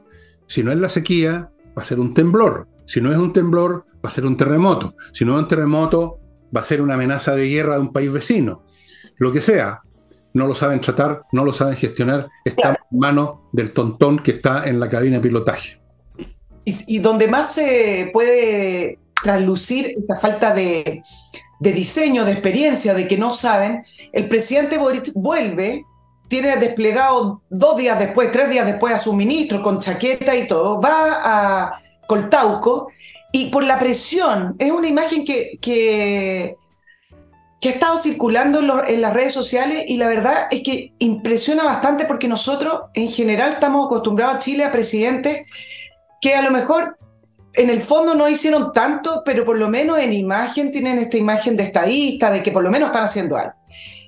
Si no es la sequía, va a ser un temblor. Si no es un temblor, va a ser un terremoto. Si no es un terremoto, va a ser una amenaza de guerra de un país vecino. Lo que sea, no lo saben tratar, no lo saben gestionar, está en manos del tontón que está en la cabina de pilotaje. Y, donde más se puede traslucir esta falta de, de diseño, de experiencia, de que no saben, el presidente Boric vuelve tiene desplegado dos días después, tres días después a su ministro con chaqueta y todo, va a Coltauco y por la presión, es una imagen que, que, ha estado circulando en, las redes sociales y la verdad es que impresiona bastante porque nosotros en general estamos acostumbrados a Chile a presidentes que a lo mejor en el fondo no hicieron tanto, pero por lo menos en imagen tienen esta imagen de estadista, de que por lo menos están haciendo algo.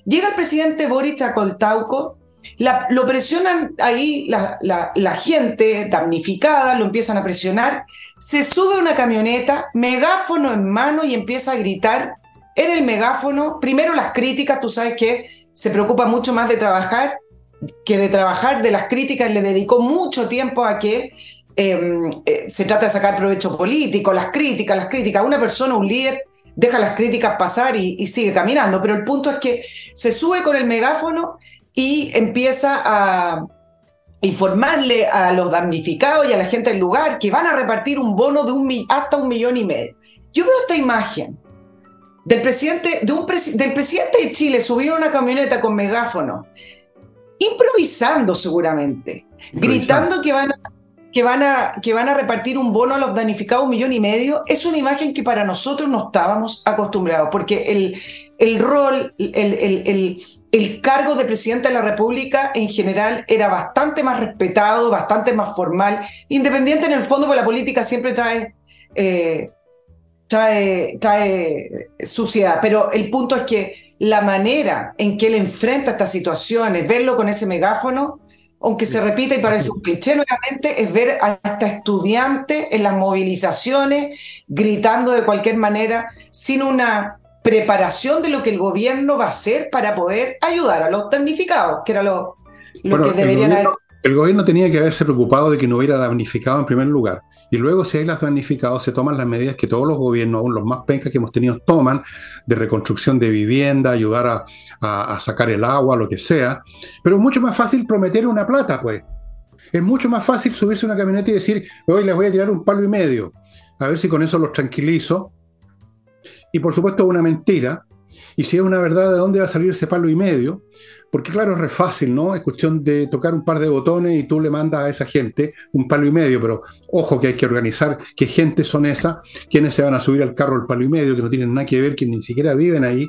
Llega el presidente Boric a Coltauco, lo presionan ahí la, gente damnificada, lo empiezan a presionar, se sube a una camioneta, megáfono en mano y empieza a gritar en el megáfono, primero las críticas, tú sabes que se preocupa mucho más de trabajar que de trabajar de las críticas, le dedicó mucho tiempo a que em, eh, se trata de sacar provecho político, las críticas, las críticas. Una persona, un líder, deja las críticas pasar y, sigue caminando, pero el punto es que se sube con el megáfono y empieza a informarle a los damnificados y a la gente del lugar que van a repartir un bono de un, hasta un millón y medio. Yo veo esta imagen del presidente, de un del presidente de Chile subió una camioneta con megáfono, improvisando seguramente, gritando que van a que van, a, que van a repartir un bono a los damnificados, un millón y medio, es una imagen que para nosotros no estábamos acostumbrados, porque el, el rol, el, el, el, cargo de presidente de la República en general era bastante más respetado, bastante más formal, independiente en el fondo, porque la política siempre trae... Eh, trae, trae suciedad, pero el punto es que la manera en que él enfrenta estas situaciones, verlo con ese megáfono, aunque se repita y parece un cliché nuevamente, es ver a esta estudiante en las movilizaciones gritando de cualquier manera sin una preparación de lo que el gobierno va a hacer para poder ayudar a los damnificados, que era lo, que deberían haber. El gobierno tenía que haberse preocupado de que no hubiera damnificado en primer lugar. Y luego, si hay las damnificados, se toman las medidas que todos los gobiernos, aún los más pencas que hemos tenido, toman de reconstrucción de vivienda, ayudar a, sacar el agua, lo que sea. Pero es mucho más fácil prometer una plata, pues. Es mucho más fácil subirse a una camioneta y decir, hoy les voy a tirar un palo y medio, a ver si con eso los tranquilizo. Y por supuesto, una mentira. Y si es una verdad, ¿de dónde va a salir ese palo y medio? Porque claro, es re fácil, ¿no? Es cuestión de tocar un par de botones y tú le mandas a esa gente un palo y medio, pero ojo que hay que organizar qué gente son esas, quiénes se van a subir al carro el palo y medio, que no tienen nada que ver, que ni siquiera viven ahí.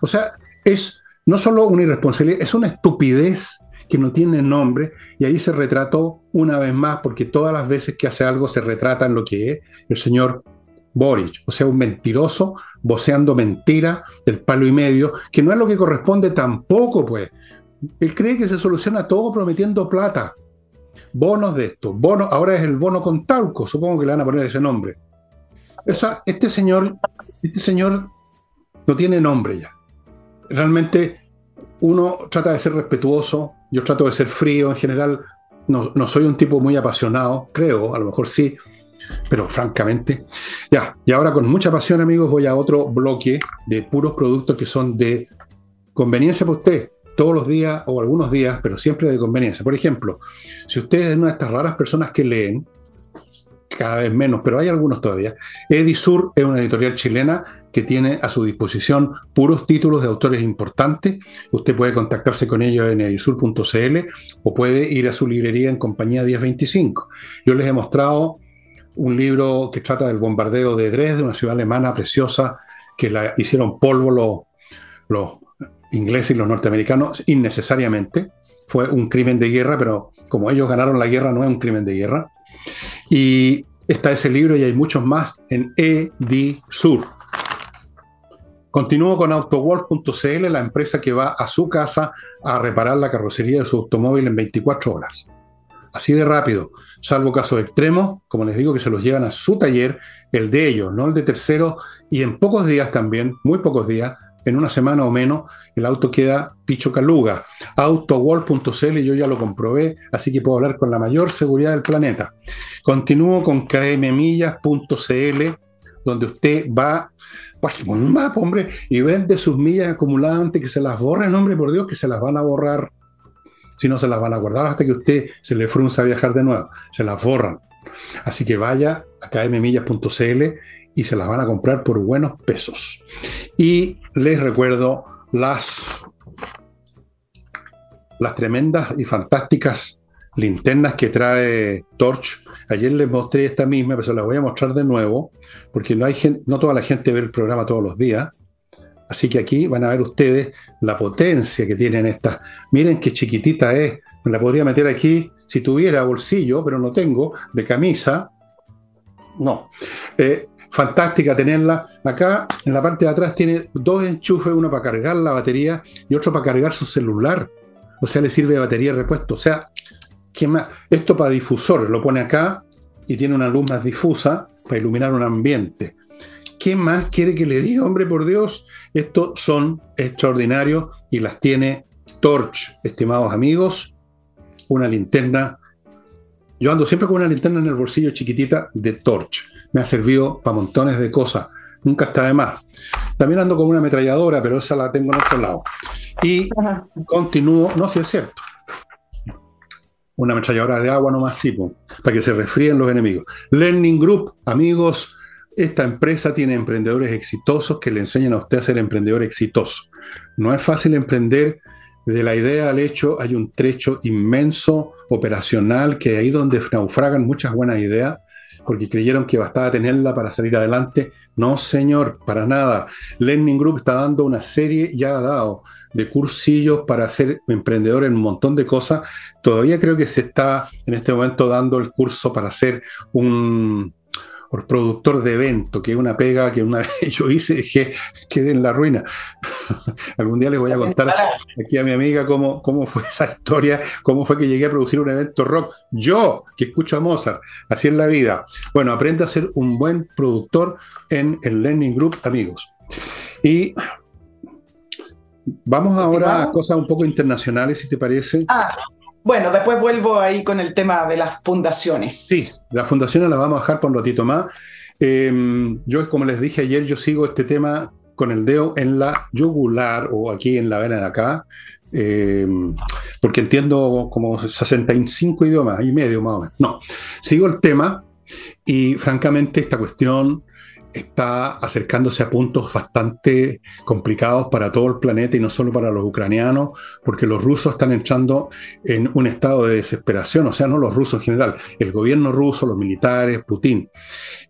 O sea, es no solo una irresponsabilidad, es una estupidez que no tiene nombre y ahí se retrató una vez más, porque todas las veces que hace algo se retrata en lo que es el señor Boric, o sea, un mentiroso voceando mentira del palo y medio, que no es lo que corresponde tampoco, pues. Él cree que se soluciona todo prometiendo plata. Bonos de esto, bonos, ahora es el bono con talco, supongo que le van a poner ese nombre. este señor, este señor no tiene nombre ya. Realmente uno trata de ser respetuoso, yo trato de ser frío en general, no, no soy un tipo muy apasionado, creo, a lo mejor sí, pero francamente, ya, y ahora con mucha pasión amigos voy a otro bloque de puros productos que son de conveniencia para usted, todos los días o algunos días, pero siempre de conveniencia. Por ejemplo, si usted es una de estas raras personas que leen, cada vez menos, pero hay algunos todavía, Edisur es una editorial chilena que tiene a su disposición puros títulos de autores importantes. Usted puede contactarse con ellos en edisur.cl o puede ir a su librería en compañía 1025. Yo les he mostrado un libro que trata del bombardeo de Dresde, una ciudad alemana preciosa que la hicieron polvo los, ingleses y los norteamericanos innecesariamente. Fue un crimen de guerra, pero como ellos ganaron la guerra, no es un crimen de guerra. Y está ese libro y hay muchos más en Edisur. Continúo con AutoWorld.cl, la empresa que va a su casa a reparar la carrocería de su automóvil en 24 horas. Así de rápido salvo casos extremos, como les digo, que se los llevan a su taller, el de ellos, no el de terceros, y en pocos días también, muy pocos días, en una semana o menos, el auto queda picho caluga. Autowall.cl yo ya lo comprobé, así que puedo hablar con la mayor seguridad del planeta. Continúo con kmmillas.cl, donde usted va, pues un mapa, hombre, y vende sus millas acumuladas antes que se las borren, hombre, por Dios, que se las van a borrar si no se las van a guardar hasta que usted se le frunza a viajar de nuevo, se las borran. Así que vaya a kmmillas.cl y se las van a comprar por buenos pesos. Y les recuerdo las, las tremendas y fantásticas linternas que trae Torch. Ayer les mostré esta misma, pero se las voy a mostrar de nuevo, porque no, hay gente, no toda la gente ve el programa todos los días. Así que aquí van a ver ustedes la potencia que tienen estas. Miren qué chiquitita es. Me la podría meter aquí si tuviera bolsillo, pero no tengo, de camisa. No. Eh, fantástica tenerla. Acá en la parte de atrás tiene dos enchufes, uno para cargar la batería y otro para cargar su celular. O sea, le sirve de batería repuesto. O sea, ¿qué más? Esto para difusor, lo pone acá y tiene una luz más difusa para iluminar un ambiente. ¿Qué más quiere que le diga, hombre, por Dios? Estos son extraordinarios y las tiene Torch, estimados amigos. Una linterna. Yo ando siempre con una linterna en el bolsillo chiquitita de Torch. Me ha servido para montones de cosas. Nunca está de más. También ando con una ametralladora, pero esa la tengo en otro lado. Y continúo, no sé si es cierto. Una ametralladora de agua nomás, sí, para que se resfríen los enemigos. Learning Group, amigos, esta empresa tiene emprendedores exitosos que le enseñan a usted a ser emprendedor exitoso. No es fácil emprender. De la idea al hecho hay un trecho inmenso operacional que ahí donde naufragan muchas buenas ideas porque creyeron que bastaba tenerla para salir adelante. No, señor, para nada. Learning Group está dando una serie, ya ha dado, de cursillos para ser emprendedor en un montón de cosas. Todavía creo que se está en este momento dando el curso para ser un productor de evento, que es una pega que una vez yo hice y dije, quedé en la ruina. Algún día les voy a contar aquí a mi amiga cómo, cómo fue esa historia, cómo fue que llegué a producir un evento rock. Yo, que escucho a Mozart, así es la vida. Bueno, aprende a ser un buen productor en el Learning Group, amigos. Y vamos ahora a cosas un poco internacionales, si te parece. Ah, bueno, después vuelvo ahí con el tema de las fundaciones. Sí, las fundaciones las vamos a dejar por un ratito más. Em, yo, como les dije ayer, yo sigo este tema con el dedo en la yugular o aquí en la vena de acá, em, porque entiendo como 65 idiomas y medio más o menos. No, sigo el tema y francamente esta cuestión está acercándose a puntos bastante complicados para todo el planeta y no solo para los ucranianos, porque los rusos están entrando en un estado de desesperación, o sea, no los rusos en general, el gobierno ruso, los militares, Putin,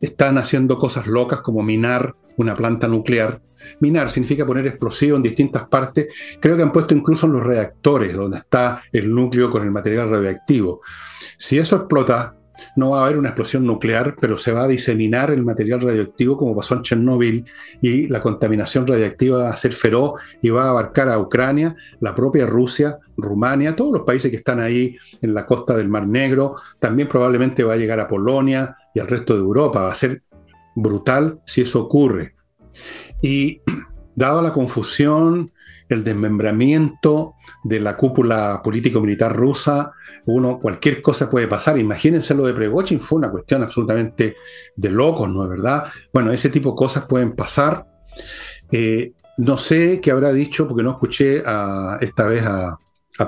están haciendo cosas locas como minar una planta nuclear. Minar significa poner explosivo en distintas partes. Creo que han puesto incluso en los reactores, donde está el núcleo con el material radioactivo. Si eso explota, no va a haber una explosión nuclear, pero se va a diseminar el material radioactivo como pasó en Chernóbil y la contaminación radiactiva va a ser feroz y va a abarcar a Ucrania, la propia Rusia, Rumania, todos los países que están ahí en la costa del Mar Negro, también probablemente va a llegar a Polonia y al resto de Europa, va a ser brutal si eso ocurre. Y dado la confusión, el desmembramiento de la cúpula político-militar rusa, uno, cualquier cosa puede pasar. Imagínense lo de Pregochin, fue una cuestión absolutamente de locos, ¿no es verdad? Bueno, ese tipo de cosas pueden pasar. Eh, no sé qué habrá dicho, porque no escuché a, esta vez a,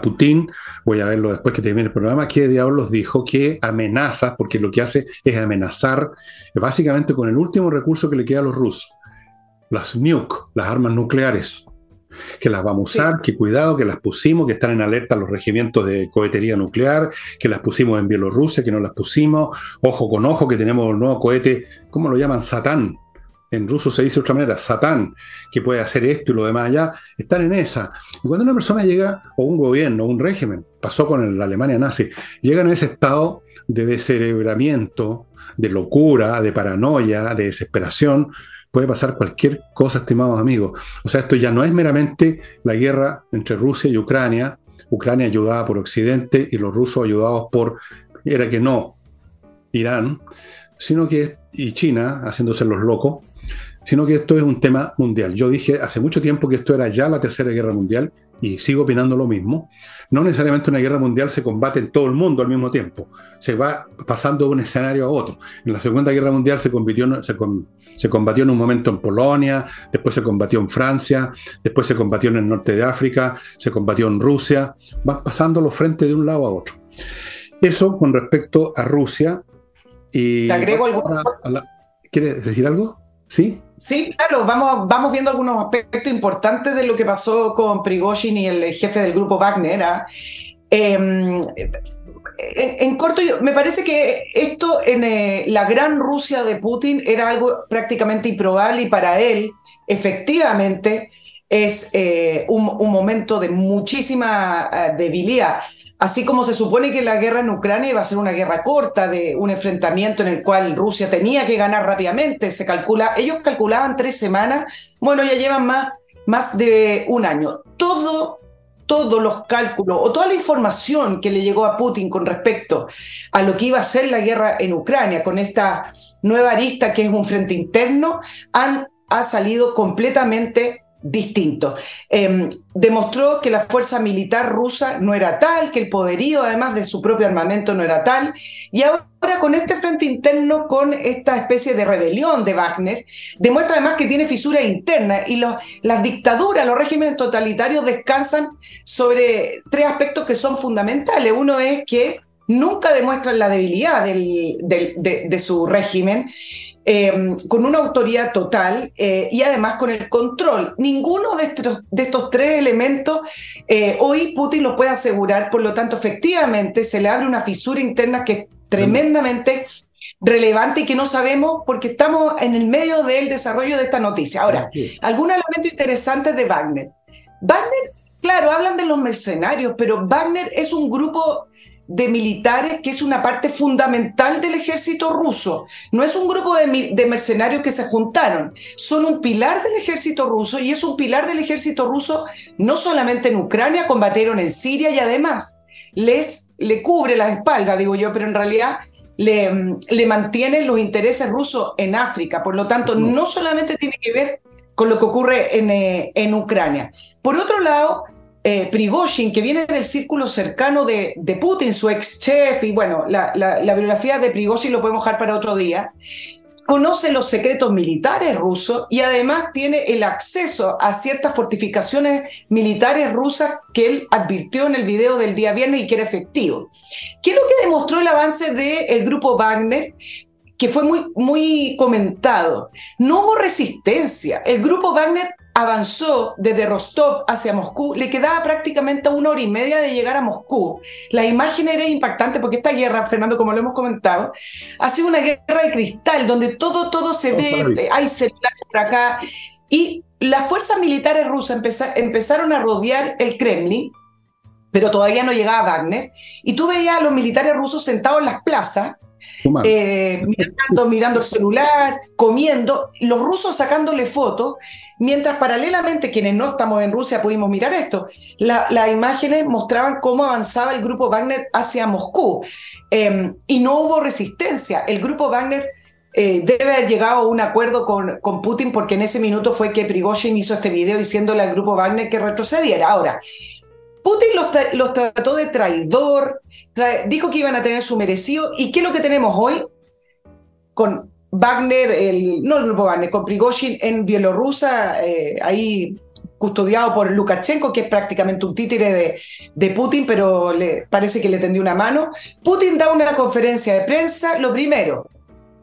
Putin, voy a verlo después que termine el programa, qué diablos dijo que amenazas, porque lo que hace es amenazar básicamente con el último recurso que le queda a los rusos, las nuke, las armas nucleares que las vamos a usar, que cuidado, que las pusimos, que están en alerta los regimientos de cohetería nuclear, que las pusimos en Bielorrusia, que no las pusimos, ojo con ojo, que tenemos el nuevo cohete, ¿cómo lo llaman? Satán. En ruso se dice de otra manera, Satán, que puede hacer esto y lo demás allá, están en esa. Y cuando una persona llega, o un gobierno, un régimen, pasó con la Alemania nazi, llegan a ese estado de descerebramiento, de locura, de paranoia, de desesperación, puede pasar cualquier cosa, estimados amigos. O sea, esto ya no es meramente la guerra entre Rusia y Ucrania, Ucrania ayudada por Occidente y los rusos ayudados por, era que no, Irán, sino que, y China, haciéndose los locos, sino que esto es un tema mundial. Yo dije hace mucho tiempo que esto era ya la tercera guerra mundial y sigo opinando lo mismo. No necesariamente una guerra mundial se combate en todo el mundo al mismo tiempo, se va pasando de un escenario a otro. En la Segunda Guerra Mundial se, convirtió, se, se combatió en un momento en Polonia, después se combatió en Francia, después se combatió en el norte de África, se combatió en Rusia, van pasando los frentes de un lado a otro. Eso con respecto a Rusia. Y ¿Te agrego algo? ¿Quieres decir algo? ¿Sí? Sí, claro, vamos, vamos viendo algunos aspectos importantes de lo que pasó con Prigozhin y el jefe del grupo Wagner. ¿ah? Em, en, corto, me parece que esto en eh, la gran Rusia de Putin era algo prácticamente improbable y para él, efectivamente, es eh, un, momento de muchísima eh, debilidad. Así como se supone que la guerra en Ucrania iba a ser una guerra corta, de un enfrentamiento en el cual Rusia tenía que ganar rápidamente, se calcula, ellos calculaban tres semanas, bueno, ya llevan más, más de un año. Todo todos los cálculos o toda la información que le llegó a Putin con respecto a lo que iba a ser la guerra en Ucrania, con esta nueva arista que es un frente interno, han, ha salido completamente distinto. Em, demostró que la fuerza militar rusa no era tal, que el poderío además de su propio armamento no era tal, y ahora con este frente interno, con esta especie de rebelión de Wagner, demuestra además que tiene fisura interna y las dictaduras, los regímenes totalitarios descansan sobre tres aspectos que son fundamentales. Uno es que nunca demuestran la debilidad de, su régimen, em, con una autoridad total eh, y además con el control. Ninguno de estos, de estos tres elementos eh, hoy Putin lo puede asegurar, por lo tanto, efectivamente se le abre una fisura interna que es tremendamente relevante y que no sabemos porque estamos en el medio del desarrollo de esta noticia. Ahora, algún elemento interesante de Wagner. Wagner, claro, hablan de los mercenarios, pero Wagner es un grupo de militares que es una parte fundamental del ejército ruso. No es un grupo de, mercenarios que se juntaron, son un pilar del ejército ruso y es un pilar del ejército ruso no solamente en Ucrania, combatieron en Siria y además les le cubre la espalda, digo yo, pero en realidad le, le mantienen los intereses rusos en África. Por lo tanto, no solamente tiene que ver con lo que ocurre en, eh, en Ucrania. Por otro lado, eh, Prigozhin, que viene del círculo cercano de, de Putin, su ex chef, y bueno, la, la, biografía de Prigozhin lo podemos dejar para otro día, conoce los secretos militares rusos y además tiene el acceso a ciertas fortificaciones militares rusas que él advirtió en el video del día viernes y que era efectivo. ¿Qué es lo que demostró el avance del grupo Wagner? que fue muy, muy comentado. No hubo resistencia. El grupo Wagner avanzó desde Rostov hacia Moscú, le quedaba prácticamente una hora y media de llegar a Moscú. La imagen era impactante porque esta guerra, Fernando, como lo hemos comentado, ha sido una guerra de cristal, donde todo, todo se ve, hay celulares por acá, y las fuerzas militares rusas empezaron a rodear el Kremlin, pero todavía no llegaba Wagner, y tú veías a los militares rusos sentados en las plazas, eh, mirando, mirando, el celular, comiendo, los rusos sacándole fotos, mientras paralelamente quienes no estamos en Rusia pudimos mirar esto. las imágenes mostraban cómo avanzaba el grupo Wagner hacia Moscú em, y no hubo resistencia. El grupo Wagner eh, debe haber llegado a un acuerdo con, con, Putin porque en ese minuto fue que Prigozhin hizo este video diciéndole al grupo Wagner que retrocediera. Ahora, Putin los, trató de traidor, dijo que iban a tener su merecido. ¿Y qué es lo que tenemos hoy? Con Wagner, el, no el grupo Wagner, con Prigozhin en Bielorrusia, eh, ahí custodiado por Lukashenko, que es prácticamente un títere de, de, Putin, pero le, parece que le tendió una mano. Putin da una conferencia de prensa, lo primero,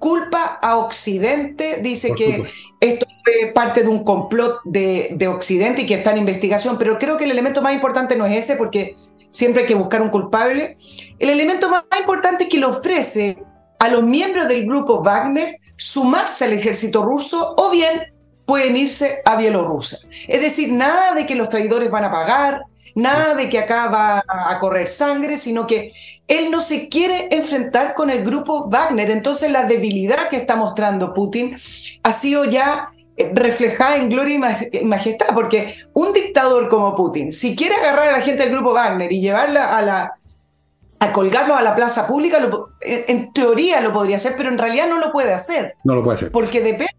culpa a Occidente, dice que esto fue parte de un complot de, Occidente y que está en investigación, pero creo que el elemento más importante no es ese porque siempre hay que buscar un culpable. El elemento más importante es que le ofrece a los miembros del grupo Wagner sumarse al ejército ruso o bien pueden irse a Bielorrusia. Es decir, nada de que los traidores van a pagar, nada de que acá va a correr sangre, sino que él no se quiere enfrentar con el grupo Wagner. Entonces la debilidad que está mostrando Putin ha sido ya eh, reflejada en gloria y majestad, porque un dictador como Putin, si quiere agarrar a la gente del grupo Wagner y llevarla a la a colgarlo a la plaza pública, en teoría lo podría hacer, pero en realidad no lo puede hacer. No lo puede hacer. Porque depende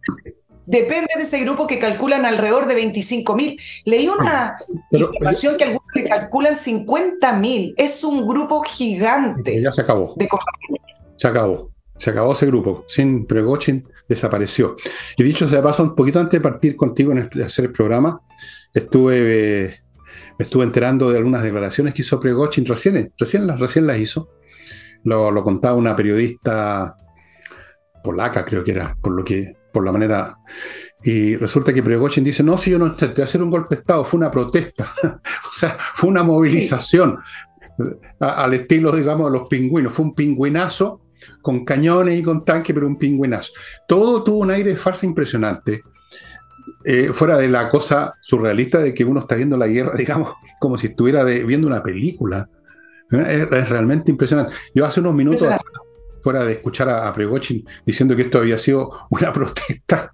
Depende de ese grupo que calculan alrededor de 25 mil. Leí una información que algunos le calculan 50 mil. Es un grupo gigante. Ya se acabó. se acabó. Se acabó ese grupo. Sin Pregochin desapareció. Y dicho sea de paso, un poquito antes de partir contigo en hacer el programa, estuve, me estuve enterando de algunas declaraciones que hizo Pregochin recién, recién, las, recién las hizo. Lo, lo contaba una periodista polaca, creo que era, por lo que por la manera. Y resulta que Prigozhin dice: No, si yo no intenté hacer un golpe de Estado, fue una protesta. o sea, fue una movilización al estilo, digamos, de los pingüinos. Fue un pingüinazo con cañones y con tanques, pero un pingüinazo. Todo tuvo un aire de farsa impresionante. Eh, fuera de la cosa surrealista de que uno está viendo la guerra, digamos, como si estuviera viendo una película. Es, es, realmente impresionante. Yo hace unos minutos fuera de escuchar a, a diciendo que esto había sido una protesta.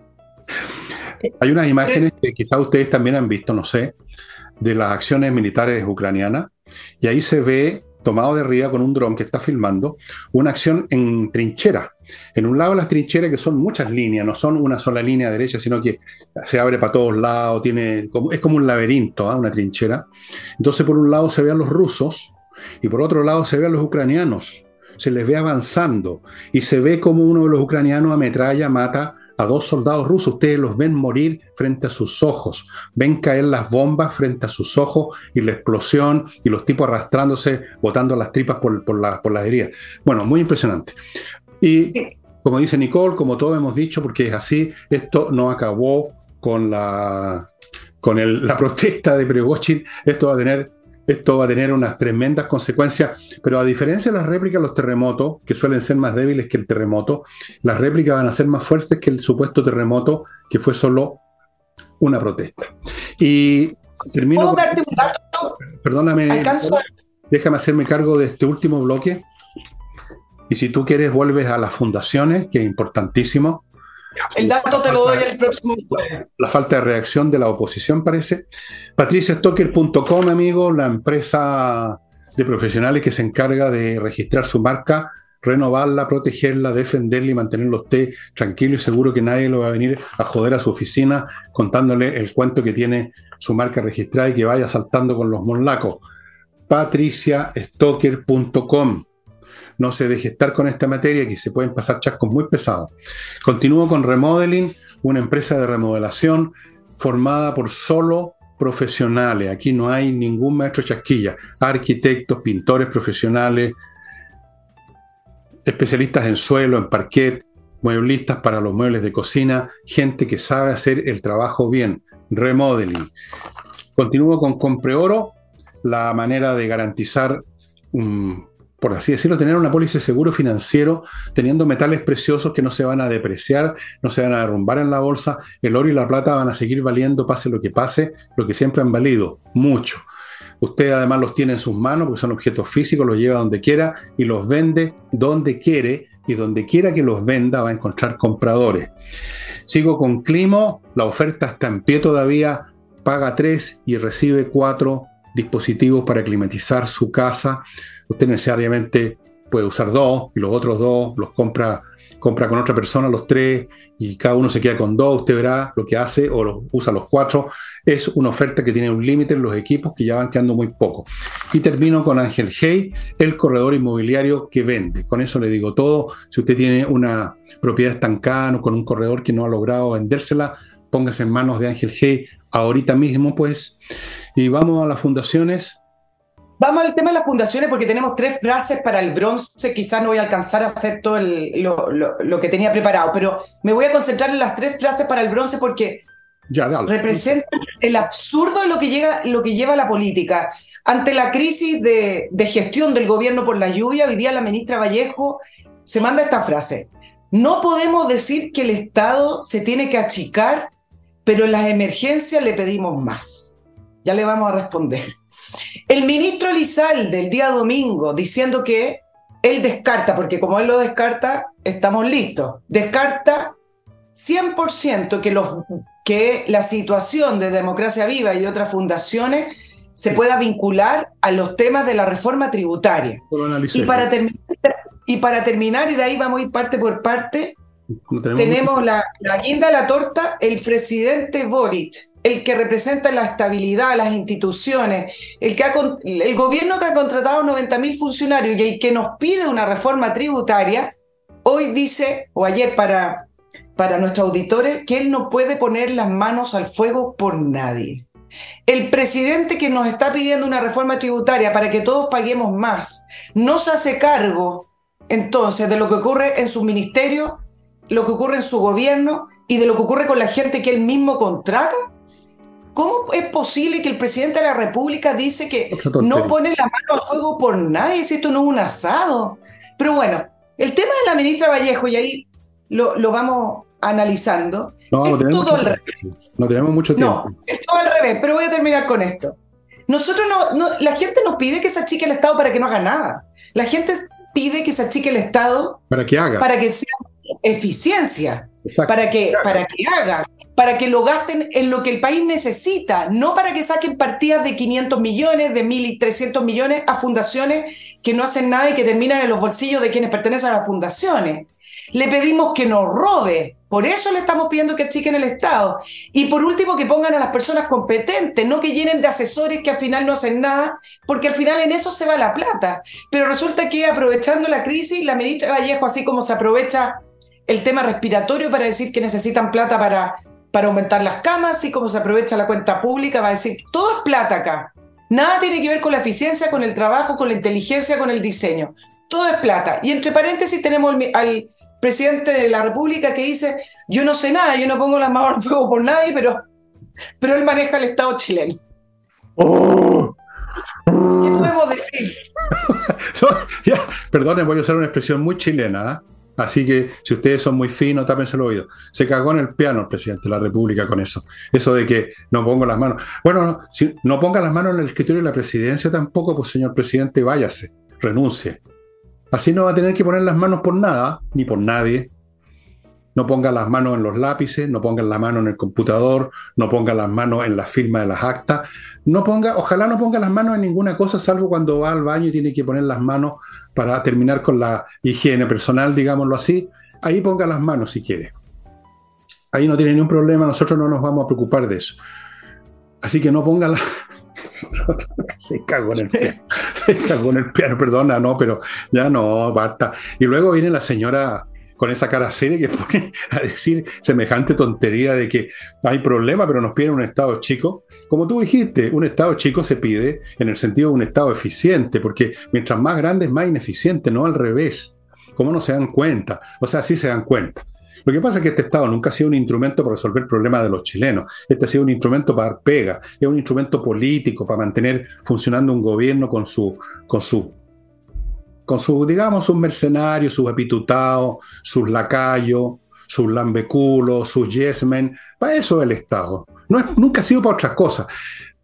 Hay unas imágenes que quizás ustedes también han visto, no sé, de las acciones militares ucranianas, y ahí se ve, tomado de arriba con un dron que está filmando, una acción en trinchera. En un lado las trincheras, que son muchas líneas, no son una sola línea derecha, sino que se abre para todos lados, tiene, es como un laberinto, ¿ah? una trinchera. Entonces, por un lado se ven los rusos y por otro lado se ven los ucranianos se les ve avanzando y se ve como uno de los ucranianos ametralla, mata a dos soldados rusos. Ustedes los ven morir frente a sus ojos, ven caer las bombas frente a sus ojos y la explosión y los tipos arrastrándose, botando las tripas por, por, las heridas. Bueno, muy impresionante. Y como dice Nicole, como todos hemos dicho, porque es así, esto no acabó con la, con el, la protesta de Prigozhin, esto va a tener esto va a tener unas tremendas consecuencias, pero a diferencia de las réplicas, los terremotos, que suelen ser más débiles que el terremoto, las réplicas van a ser más fuertes que el supuesto terremoto, que fue solo una protesta. Y termino. Perdóname. Déjame hacerme cargo de este último bloque. Y si tú quieres, vuelves a las fundaciones, que es importantísimo. El dato te lo doy el próximo La falta de reacción de la oposición parece. patriciastocker.com, amigo, la empresa de profesionales que se encarga de registrar su marca, renovarla, protegerla, defenderla y mantenerlo usted tranquilo y seguro que nadie lo va a venir a joder a su oficina contándole el cuento que tiene su marca registrada y que vaya saltando con los monlacos. patriciastocker.com no se deje estar con esta materia que se pueden pasar chascos muy pesados. Continúo con Remodeling, una empresa de remodelación formada por solo profesionales. Aquí no hay ningún maestro chasquilla. Arquitectos, pintores profesionales, especialistas en suelo, en parquet, mueblistas para los muebles de cocina, gente que sabe hacer el trabajo bien. Remodeling. Continúo con Compre Oro, la manera de garantizar un por así decirlo, tener una póliza de seguro financiero teniendo metales preciosos que no se van a depreciar, no se van a derrumbar en la bolsa, el oro y la plata van a seguir valiendo, pase lo que pase, lo que siempre han valido, mucho. Usted además los tiene en sus manos porque son objetos físicos, los lleva donde quiera y los vende donde quiere y donde quiera que los venda va a encontrar compradores. Sigo con Climo, la oferta está en pie todavía, paga tres y recibe cuatro dispositivos para climatizar su casa usted necesariamente puede usar dos y los otros dos los compra, compra con otra persona, los tres, y cada uno se queda con dos, usted verá lo que hace o usa los cuatro. Es una oferta que tiene un límite en los equipos que ya van quedando muy poco. Y termino con Ángel Hey, el corredor inmobiliario que vende. Con eso le digo todo. Si usted tiene una propiedad estancada o con un corredor que no ha logrado vendérsela, póngase en manos de Ángel Hey ahorita mismo, pues. Y vamos a las fundaciones Vamos al tema de las fundaciones porque tenemos tres frases para el bronce. Quizás no voy a alcanzar a hacer todo lo, que tenía preparado, pero me voy a concentrar en las tres frases para el bronce porque representan el absurdo de lo que, llega, lo que lleva la política. Ante la crisis de, de gestión del gobierno por la lluvia, hoy día la ministra Vallejo se manda esta frase. No podemos decir que el Estado se tiene que achicar, pero en las emergencias le pedimos más. Ya le vamos a responder. El ministro Lizal del día domingo diciendo que él descarta, porque como él lo descarta, estamos listos. Descarta 100% que, los, que la situación de Democracia Viva y otras fundaciones se pueda vincular a los temas de la reforma tributaria. Y para, terminar, y para terminar, y de ahí vamos a ir parte por parte, tenemos, la, la, guinda de la torta, el presidente Boric, el que representa la estabilidad, las instituciones, el, que el gobierno que ha contratado 90.000 funcionarios y el que nos pide una reforma tributaria, hoy dice, o ayer para, para nuestros auditores, que él no puede poner las manos al fuego por nadie. El presidente que nos está pidiendo una reforma tributaria para que todos paguemos más, no se hace cargo entonces de lo que ocurre en su ministerio lo que ocurre en su gobierno y de lo que ocurre con la gente que él mismo contrata? ¿Cómo es posible que el presidente de la República dice que no pone la mano al fuego por nadie si esto no es un asado? Pero bueno, el tema de la ministra Vallejo, y ahí lo, lo vamos analizando, no, es todo al revés. No tenemos mucho tiempo. No, es todo al revés, pero voy a terminar con esto. Nosotros no, la gente nos pide que se achique el Estado para que no haga nada. La gente pide que se achique el Estado para que haga. Para que sea eficiencia, para que, para que haga, para que lo gasten en lo que el país necesita, no para que saquen partidas de 500 millones, de 1.300 millones a fundaciones que no hacen nada y que terminan en los bolsillos de quienes pertenecen a las fundaciones. Le pedimos que nos robe, por eso le estamos pidiendo que achiquen el Estado. Y por último, que pongan a las personas competentes, no que llenen de asesores que al final no hacen nada, porque al final en eso se va la plata. Pero resulta que aprovechando la crisis, la ministra Vallejo, así como se aprovecha el tema respiratorio para decir que necesitan plata para, para aumentar las camas y cómo se aprovecha la cuenta pública, va a decir, todo es plata acá. Nada tiene que ver con la eficiencia, con el trabajo, con la inteligencia, con el diseño. Todo es plata. Y entre paréntesis tenemos al presidente de la República que dice, yo no sé nada, yo no pongo las manos en fuego por nadie, pero, pero él maneja el Estado chileno. Oh. ¿Qué podemos decir? perdone, voy a usar una expresión muy chilena. ¿ah? Así que si ustedes son muy finos, tápense el oído. Se cagó en el piano el presidente de la República con eso. Eso de que no pongo las manos. Bueno, no, si no ponga las manos en el escritorio de la presidencia tampoco, pues señor presidente, váyase, renuncie. Así no va a tener que poner las manos por nada, ni por nadie. No ponga las manos en los lápices, no ponga la mano en el computador, no ponga las manos en la firma de las actas. No ponga, ojalá no ponga las manos en ninguna cosa, salvo cuando va al baño y tiene que poner las manos para terminar con la higiene personal, digámoslo así. Ahí ponga las manos si quiere. Ahí no tiene ningún problema, nosotros no nos vamos a preocupar de eso. Así que no ponga las... se cagó en el piano. Se cagó en el piano, perdona, no, pero ya no, basta. Y luego viene la señora con esa cara seria que pone a decir semejante tontería de que hay problema, pero nos piden un Estado chico. Como tú dijiste, un Estado chico se pide en el sentido de un Estado eficiente, porque mientras más grande es más ineficiente, no al revés. ¿Cómo no se dan cuenta? O sea, sí se dan cuenta. Lo que pasa es que este Estado nunca ha sido un instrumento para resolver problemas de los chilenos. Este ha sido un instrumento para dar pega, es un instrumento político para mantener funcionando un gobierno con su, con su con sus, digamos, sus mercenarios, sus apitutados, sus lacayos, sus lambeculos, sus yesmen. Para eso es el Estado. No es, nunca ha sido para otras cosas.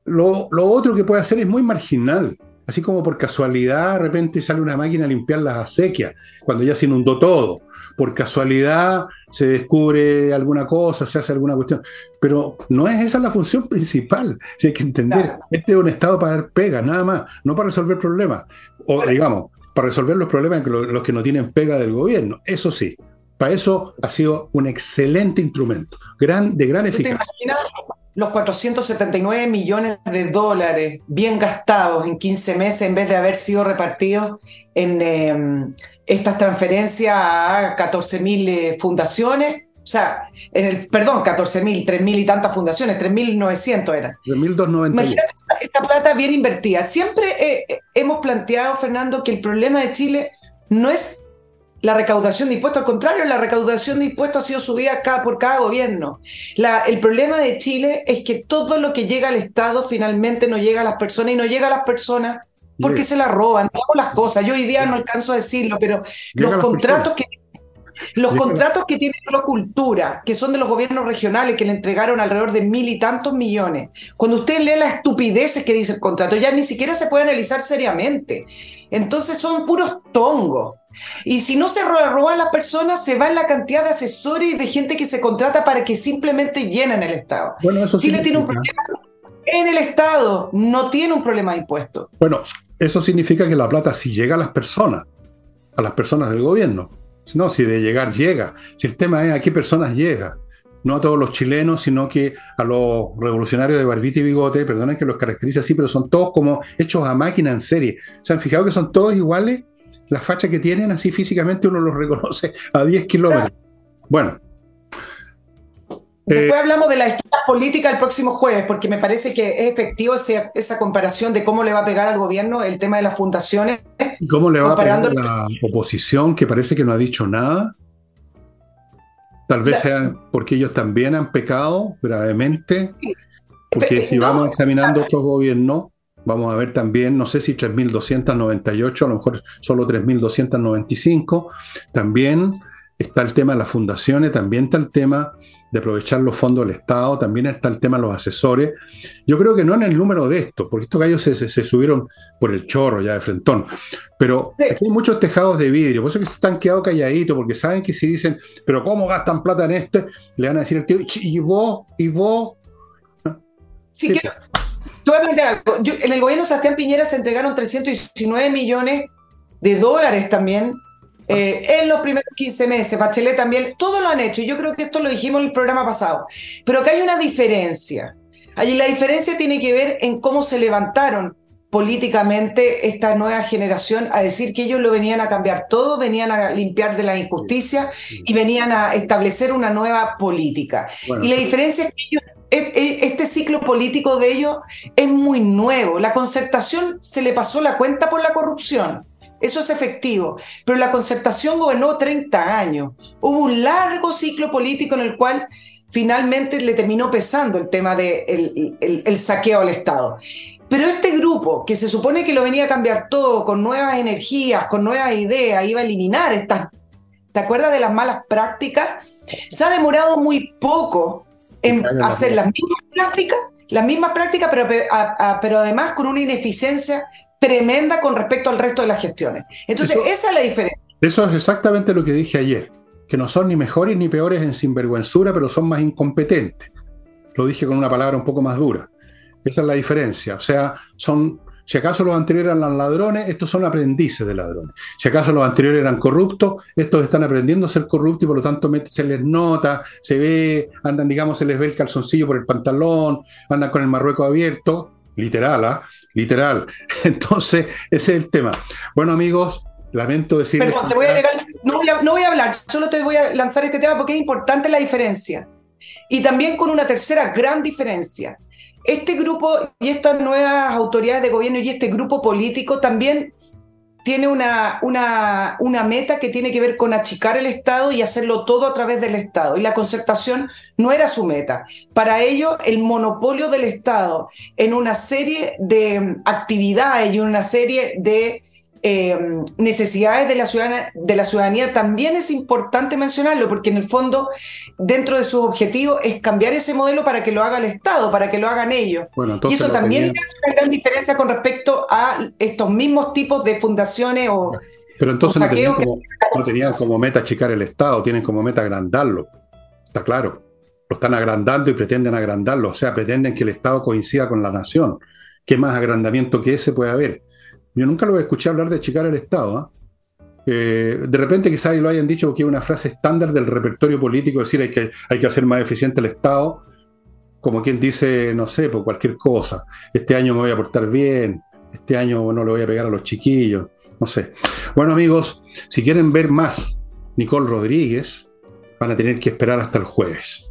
Lo, lo, otro que puede hacer es muy marginal. Así como por casualidad de repente sale una máquina a limpiar las acequias, cuando ya se inundó todo. Por casualidad se descubre alguna cosa, se hace alguna cuestión. Pero no es esa la función principal. Si hay que entender, este es un Estado para dar pega, nada más, no para resolver problemas. O digamos, para resolver los problemas de los que no tienen pega del gobierno. Eso sí, para eso ha sido un excelente instrumento, gran, de gran eficacia. ¿Te imaginas los 479 millones de dólares bien gastados en 15 meses en vez de haber sido repartidos en em, estas transferencias a 14 mil eh, fundaciones? O sea, en el, perdón, 14.000, 3.000 y tantas fundaciones, 3.900 eran. 3.290. Imagínate esta, plata bien invertida. Siempre eh, eh, hemos planteado, Fernando, que el problema de Chile no es la recaudación de impuestos, al contrario, la recaudación de impuestos ha sido subida cada, por cada gobierno. La, el problema de Chile es que todo lo que llega al Estado finalmente no llega a las personas y no llega a las personas porque se la roban, digamos las cosas. Yo hoy día no alcanzo a decirlo, pero los contratos que los contratos que tiene Cultura, que son de los gobiernos regionales, que le entregaron alrededor de mil y tantos millones, cuando usted lee las estupideces que dice el contrato, ya ni siquiera se puede analizar seriamente. Entonces son puros tongos. Y si no se roban las personas, se va en la cantidad de asesores y de gente que se contrata para que simplemente llenen el Estado. Bueno, eso Chile tiene un problema en el Estado, no tiene un problema de impuestos. Bueno, eso significa que la plata si llega a las personas, a las personas del gobierno. No, si de llegar llega. Si el tema es a qué personas llega. No a todos los chilenos, sino que a los revolucionarios de barbita y bigote, perdonen que los caracteriza así, pero son todos como hechos a máquina en serie. ¿Se han fijado que son todos iguales? Las fachas que tienen, así físicamente uno los reconoce a 10 kilómetros. Bueno, Después eh, hablamos de la esquina política el próximo jueves, porque me parece que es efectivo esa comparación de cómo le va a pegar al gobierno el tema de las fundaciones. ¿Cómo le va a pegar a la oposición que parece que no ha dicho nada? Tal vez sea porque ellos también han pecado gravemente. Porque si vamos examinando otros gobiernos, vamos a ver también, no sé si 3.298, a lo mejor solo 3.295. También está el tema de las fundaciones, también está el tema de aprovechar los fondos del Estado, también está el tema de los asesores. Yo creo que no en el número de estos, porque estos gallos se, subieron por el chorro ya de frentón, pero hay muchos tejados de vidrio, por eso que se están quedando calladitos, porque saben que si dicen, pero ¿cómo gastan plata en este? Le van a decir al tío, ¿y vos? ¿Y vos? Sí, que, en el gobierno de Sebastián Piñera se entregaron 319 millones de dólares también eh, en los primeros 15 meses, Bachelet también, todo lo han hecho, y yo creo que esto lo dijimos en el programa pasado, pero que hay una diferencia. Allí la diferencia tiene que ver en cómo se levantaron políticamente esta nueva generación a decir que ellos lo venían a cambiar todo, venían a limpiar de la injusticia y venían a establecer una nueva política. y la diferencia es que este ciclo político de ellos es muy nuevo. La concertación se le pasó la cuenta por la corrupción. Eso es efectivo. Pero la concertación gobernó 30 años. Hubo un largo ciclo político en el cual finalmente le terminó pesando el tema del de el, saqueo al Estado. Pero este grupo, que se supone que lo venía a cambiar todo, con nuevas energías, con nuevas ideas, iba a eliminar estas, ¿te acuerdas de las malas prácticas? Se ha demorado muy poco en hacer las mismas prácticas, las mismas prácticas, pero, pero además con una ineficiencia tremenda con respecto al resto de las gestiones. Entonces, esa es la diferencia. Eso es exactamente lo que dije ayer, que no son ni mejores ni peores en sinvergüenzura, pero son más incompetentes. Lo dije con una palabra un poco más dura. Esa es la diferencia. O sea, son, si acaso los anteriores eran ladrones, estos son aprendices de ladrones. Si acaso los anteriores eran corruptos, estos están aprendiendo a ser corruptos y por lo tanto se les nota, se ve, andan, digamos, se les ve el calzoncillo por el pantalón, andan con el marrueco abierto, literal, ¿ah? Literal. Entonces, ese es el tema. Bueno, amigos, lamento decir. Perdón, te voy a no, voy a, no voy a hablar, solo te voy a lanzar este tema porque es importante la diferencia. Y también con una tercera gran diferencia. Este grupo y estas nuevas autoridades de gobierno y este grupo político también tiene una, una, una, meta que tiene que ver con achicar el Estado y hacerlo todo a través del Estado. Y la concertación no era su meta. Para ello, el monopolio del Estado en una serie de actividades y una serie de eh, necesidades de la, ciudadanía, de la ciudadanía también es importante mencionarlo, porque en el fondo, dentro de sus objetivos, es cambiar ese modelo para que lo haga el Estado, para que lo hagan ellos. y eso también es una gran diferencia con respecto a estos mismos tipos de fundaciones o... Pero entonces no tenían, como, no tenían como meta achicar el Estado, tienen como meta agrandarlo. Está claro. Lo están agrandando y pretenden agrandarlo. O sea, pretenden que el Estado coincida con la nación. ¿Qué más agrandamiento que ese puede haber? Yo nunca lo escuché hablar de achicar el Estado. ¿ah? Eh, de repente quizás lo hayan dicho porque es una frase estándar del repertorio político, decir hay que, hay que hacer más eficiente el Estado, como quien dice, no sé, por cualquier cosa. Este año me voy a portar bien, este año no le voy a pegar a los chiquillos, no sé. Bueno amigos, si quieren ver más Nicole Rodríguez, van a tener que esperar hasta el jueves.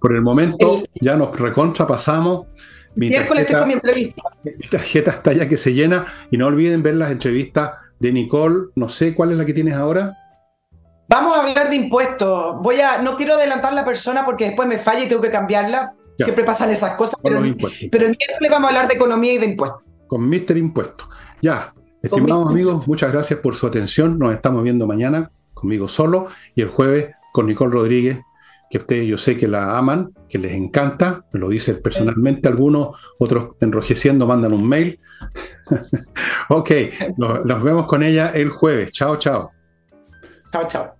Por el momento ya nos recontrapasamos mi tarjeta, mi entrevista. Mi tarjeta está ya que se llena y no olviden ver las entrevistas de Nicole. No sé cuál es la que tienes ahora. Vamos a hablar de impuestos. Voy a, no quiero adelantar la persona porque después me falla y tengo que cambiarla. Siempre pasan esas cosas. Pero, pero en miércoles vamos a hablar de economía y de impuestos. Con Mister Impuestos. Ya, estimados amigos, muchas gracias por su atención. Nos estamos viendo mañana conmigo solo y el jueves con Nicole Rodríguez que ustedes yo sé que la aman, que les encanta, me lo dicen personalmente algunos, otros enrojeciendo mandan un mail. ok, nos, nos vemos con ella el jueves. Chao, chao. Chao, chao.